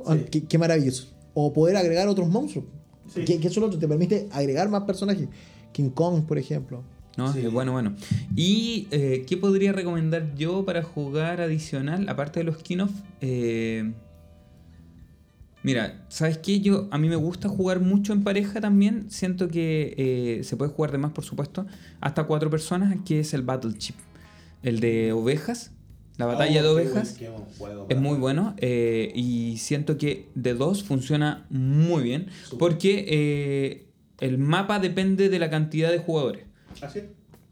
C: Ah,
D: Sí.
C: Qué, qué maravilloso. O poder agregar otros monstruos.
D: Sí.
C: Que, que eso lo otro, te permite agregar más personajes. King Kong, por ejemplo.
B: No,
D: Sí.
B: bueno, bueno. ¿Y eh, qué podría recomendar yo para jugar adicional, aparte de los Kinoff? Eh, mira, ¿sabes qué? Yo, a mí me gusta jugar mucho en pareja también. Siento que eh, se puede jugar de más, por supuesto, hasta cuatro personas, que es el Battle Chip. El de ovejas, la batalla
D: Oh,
B: de
D: qué
B: ovejas.
D: qué
B: Es muy bueno eh, y siento que de dos funciona muy bien porque eh, el mapa depende de la cantidad de jugadores.
D: ¿Ah, sí?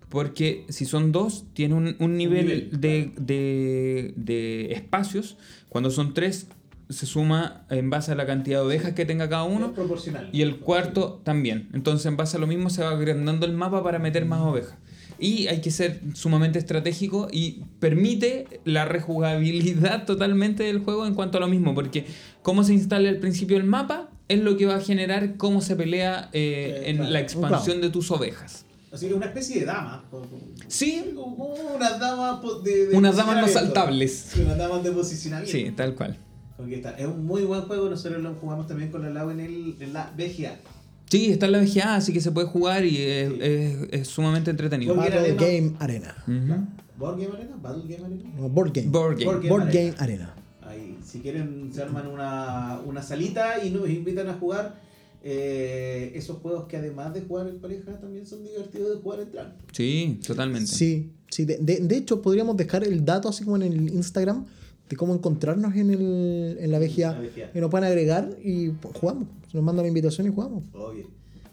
B: Porque si son dos, tiene un, un nivel,
D: nivel,
B: de, de- de espacios. Cuando son tres, se suma en base a la cantidad de ovejas que tenga cada uno.
D: proporcional.
B: Y el cuarto también. Entonces, en base a lo mismo, se va agrandando el mapa para meter más ovejas. Y hay que ser sumamente estratégico y permite la rejugabilidad totalmente del juego en cuanto a lo mismo. Porque cómo se instala al principio el mapa es lo que va a generar cómo se pelea eh,
D: Sí,
B: en
D: claro.
B: la expansión de tus ovejas.
D: Así que una especie de dama.
B: Sí,
D: Como unas damas de, de
B: Unas damas no saltables.
D: Sí, unas damas de posicionamiento.
B: Sí, tal cual.
D: Porque está. Es un muy buen juego, nosotros lo jugamos también con la Lau en, el, en la BGA.
B: Sí, está en la VGA, así que se puede jugar y es,
D: Sí.
B: es- es sumamente entretenido.
D: Porque
C: Battle
D: además-
C: Game Arena.
D: ¿Board Game Arena? ¿Battle Game Arena?
C: No, board Game.
B: Board game.
D: Board game.
C: Board
D: Arena.
C: Game Arena.
D: Ahí, si quieren, se arman una, una salita y nos invitan a jugar eh, esos juegos que además de jugar en pareja también son divertidos de jugar en trampa.
B: Sí, totalmente.
C: Sí, sí. De, de- de hecho, podríamos dejar el dato así como en el Instagram de cómo encontrarnos en, el, en la BGA. Y nos pueden agregar y pues, jugamos. Nos mandan la invitación y jugamos.
D: Obvio.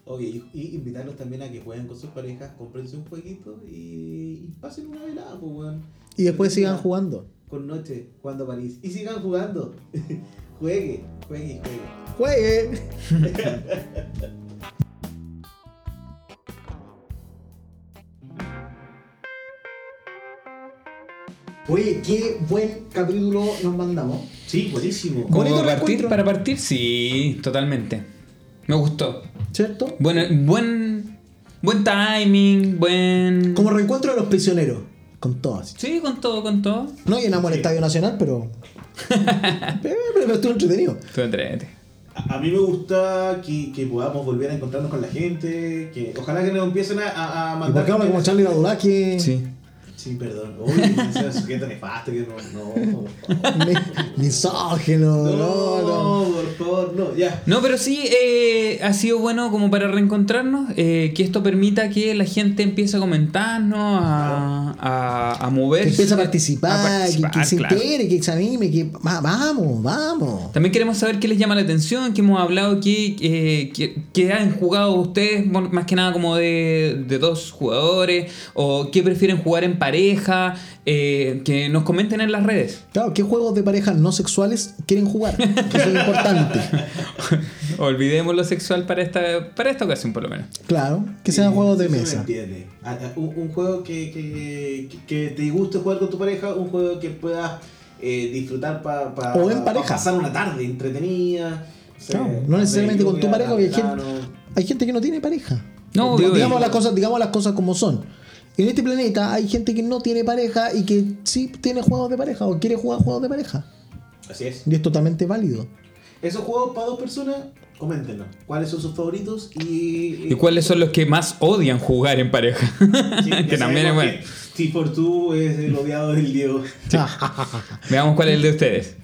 D: Obvio. Y, y invitarlos también a que jueguen con sus parejas, cómprense un jueguito y, y pasen una velada, pues, weón.
C: Y después sigan
D: Una-
C: jugando.
D: Con noche, jugando a París. Y sigan jugando. juegue, juegue juegue.
C: ¡Juegue! Oye, qué buen capítulo nos mandamos.
D: Sí, buenísimo.
B: Como partir para partir, sí, totalmente. Me gustó.
C: ¿Cierto?
B: Buen, buen, buen timing, buen.
C: Como reencuentro de los prisioneros. Con todas.
B: Sí, con todo, con todo.
C: No llenamos el. Estadio Nacional, pero. pero, pero estuvo entretenido.
B: Estuvo entrete.
D: a a mí me gusta que, que podamos volver a encontrarnos con la gente, que ojalá que nos empiecen a, a, a
C: ¿Y
D: mandar...
C: por qué habla como Charlie Badulaki?
B: Sí.
D: Sí, perdón. Uy, ese sujeto nefasto que no... No,
C: Mi- Misógino, no, no.
D: no, por favor, no, ya.
B: No, pero sí eh, ha sido bueno como para reencontrarnos, eh, que esto permita que la gente empiece a comentarnos, a, a, a moverse.
C: Que empiece a participar,
B: a participar,
C: que, que se
B: claro.
C: entere, que anime, que va- vamos, vamos.
B: También queremos saber qué les llama la atención, que hemos hablado que, eh, que, que han jugado ustedes, bueno, más que nada como de, de dos jugadores, o qué prefieren jugar en pareja, eh, que nos comenten en las redes.
C: Claro, ¿qué juegos de pareja no sexuales quieren jugar? Que eso es importante.
B: Olvidemos lo sexual para esta, para esta ocasión por lo menos.
C: Claro, que sean
D: Sí,
C: juegos de
D: me
C: mesa.
D: Un, un juego que, que, te guste jugar con tu pareja, un juego que puedas eh, disfrutar para
C: O en pareja.
D: pasar una tarde entretenida. sé,
C: Claro, no necesariamente con tu pareja, porque hay gente,
D: verano.
C: hay gente que no tiene pareja.
B: No,
C: digamos, las cosas, digamos las cosas como son. En este planeta hay gente que no tiene pareja y que sí tiene juegos de pareja o quiere jugar juegos de pareja.
D: Así es.
C: Y es totalmente válido.
D: Esos juegos para dos personas, coméntenos. ¿Cuáles son sus favoritos? Y,
B: ¿Y cuáles son los que más odian jugar en pareja?
D: Sí,
B: que también es bueno.
D: que T42 es el odiado del Diego.
B: Veamos cuál es el de ustedes.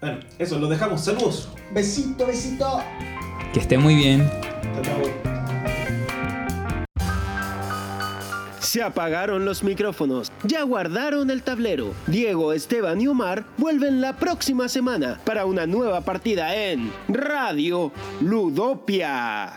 D: Bueno, eso, lo dejamos. Saludos.
C: besito, besito.
B: Que esté muy bien.
D: Chao, chao.
A: Se apagaron los micrófonos, ya guardaron el tablero. Diego, Esteban y Omar vuelven la próxima semana para una nueva partida en Radio Ludopia.